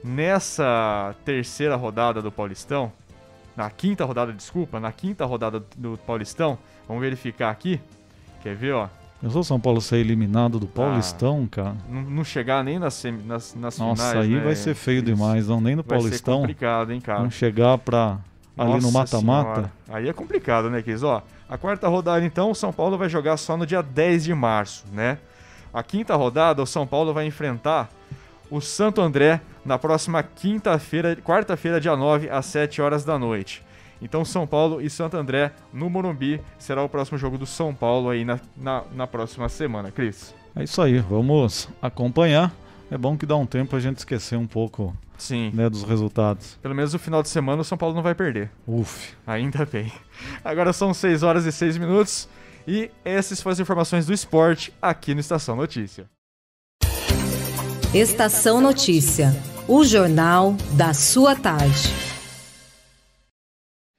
S1: nessa terceira rodada do Paulistão, na quinta rodada, desculpa, na quinta rodada do Paulistão, vamos verificar aqui. Quer ver, ó?
S2: Eu sou São Paulo ser eliminado do Paulistão, cara.
S1: Não, não chegar nem nas, semi- nas, nas
S2: Nossa,
S1: finais,
S2: aí
S1: né?
S2: vai ser feio
S1: Isso.
S2: demais, não nem no
S1: Vai ser
S2: Paulistão.
S1: complicado, hein, cara?
S2: Não chegar pra ali no
S1: Nossa
S2: mata-mata.
S1: Aí é complicado, né, Cris? Ó, a quarta rodada, então, o São Paulo vai jogar só no dia 10 de março, né? A quinta rodada, o São Paulo vai enfrentar o Santo André na próxima quinta-feira, quarta-feira, dia 9, às 7 horas da noite. Então, São Paulo e Santo André no Morumbi será o próximo jogo do São Paulo aí na, na, na próxima semana, Cris.
S2: É isso aí, vamos acompanhar. É bom que dá um tempo a gente esquecer um pouco
S1: Sim.
S2: né, dos resultados.
S1: Pelo menos no final de semana o São Paulo não vai perder.
S2: Uf.
S1: Ainda bem. Agora são 6 horas e 6 minutos e essas foram as informações do esporte aqui no Estação Notícia.
S5: Estação Notícia, o jornal da sua tarde.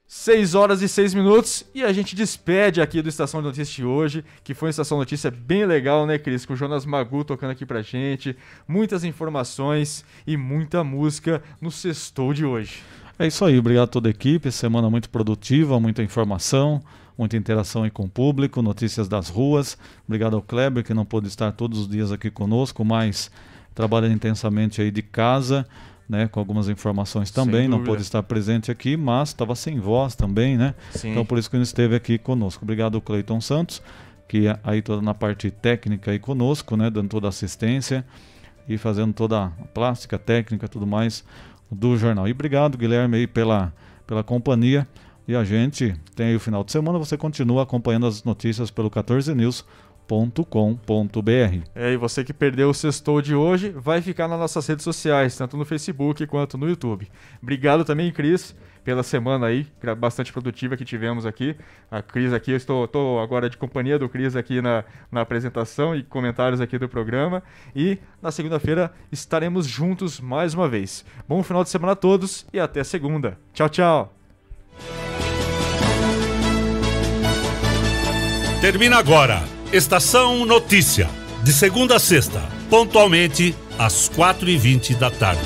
S1: 6 horas e 6 minutos e a gente despede aqui do Estação Notícia de hoje, que foi uma Estação Notícia bem legal, né, Cris? Com o Jonas Magu tocando aqui pra gente, muitas informações e muita música no sextou de hoje.
S2: É isso aí, obrigado a toda a equipe. Semana muito produtiva, muita informação, muita interação aí com o público, notícias das ruas. Obrigado ao Kleber, que não pôde estar todos os dias aqui conosco, mas trabalhando intensamente aí de casa, né, com algumas informações também. Não pôde estar presente aqui, mas estava sem voz também, né?
S1: Sim.
S2: Então por isso que ele esteve aqui conosco. Obrigado ao Cleiton Santos, que é aí toda na parte técnica aí conosco, né, dando toda a assistência e fazendo toda a plástica, técnica, tudo mais do jornal. E obrigado, Guilherme, aí pela, pela companhia. E a gente tem o final de semana, você continua acompanhando as notícias pelo 14news.com.br.
S1: É, e você que perdeu o sextou de hoje, vai ficar nas nossas redes sociais, tanto no Facebook quanto no YouTube. Obrigado também, Cris, pela semana aí, bastante produtiva que tivemos aqui. A Cris aqui, eu estou, estou agora de companhia do Cris aqui na, na apresentação e comentários aqui do programa. E na segunda-feira estaremos juntos mais uma vez. Bom final de semana a todos e até segunda. Tchau, tchau!
S4: Termina agora. Estação Notícia. De segunda a sexta, pontualmente às quatro e vinte da tarde.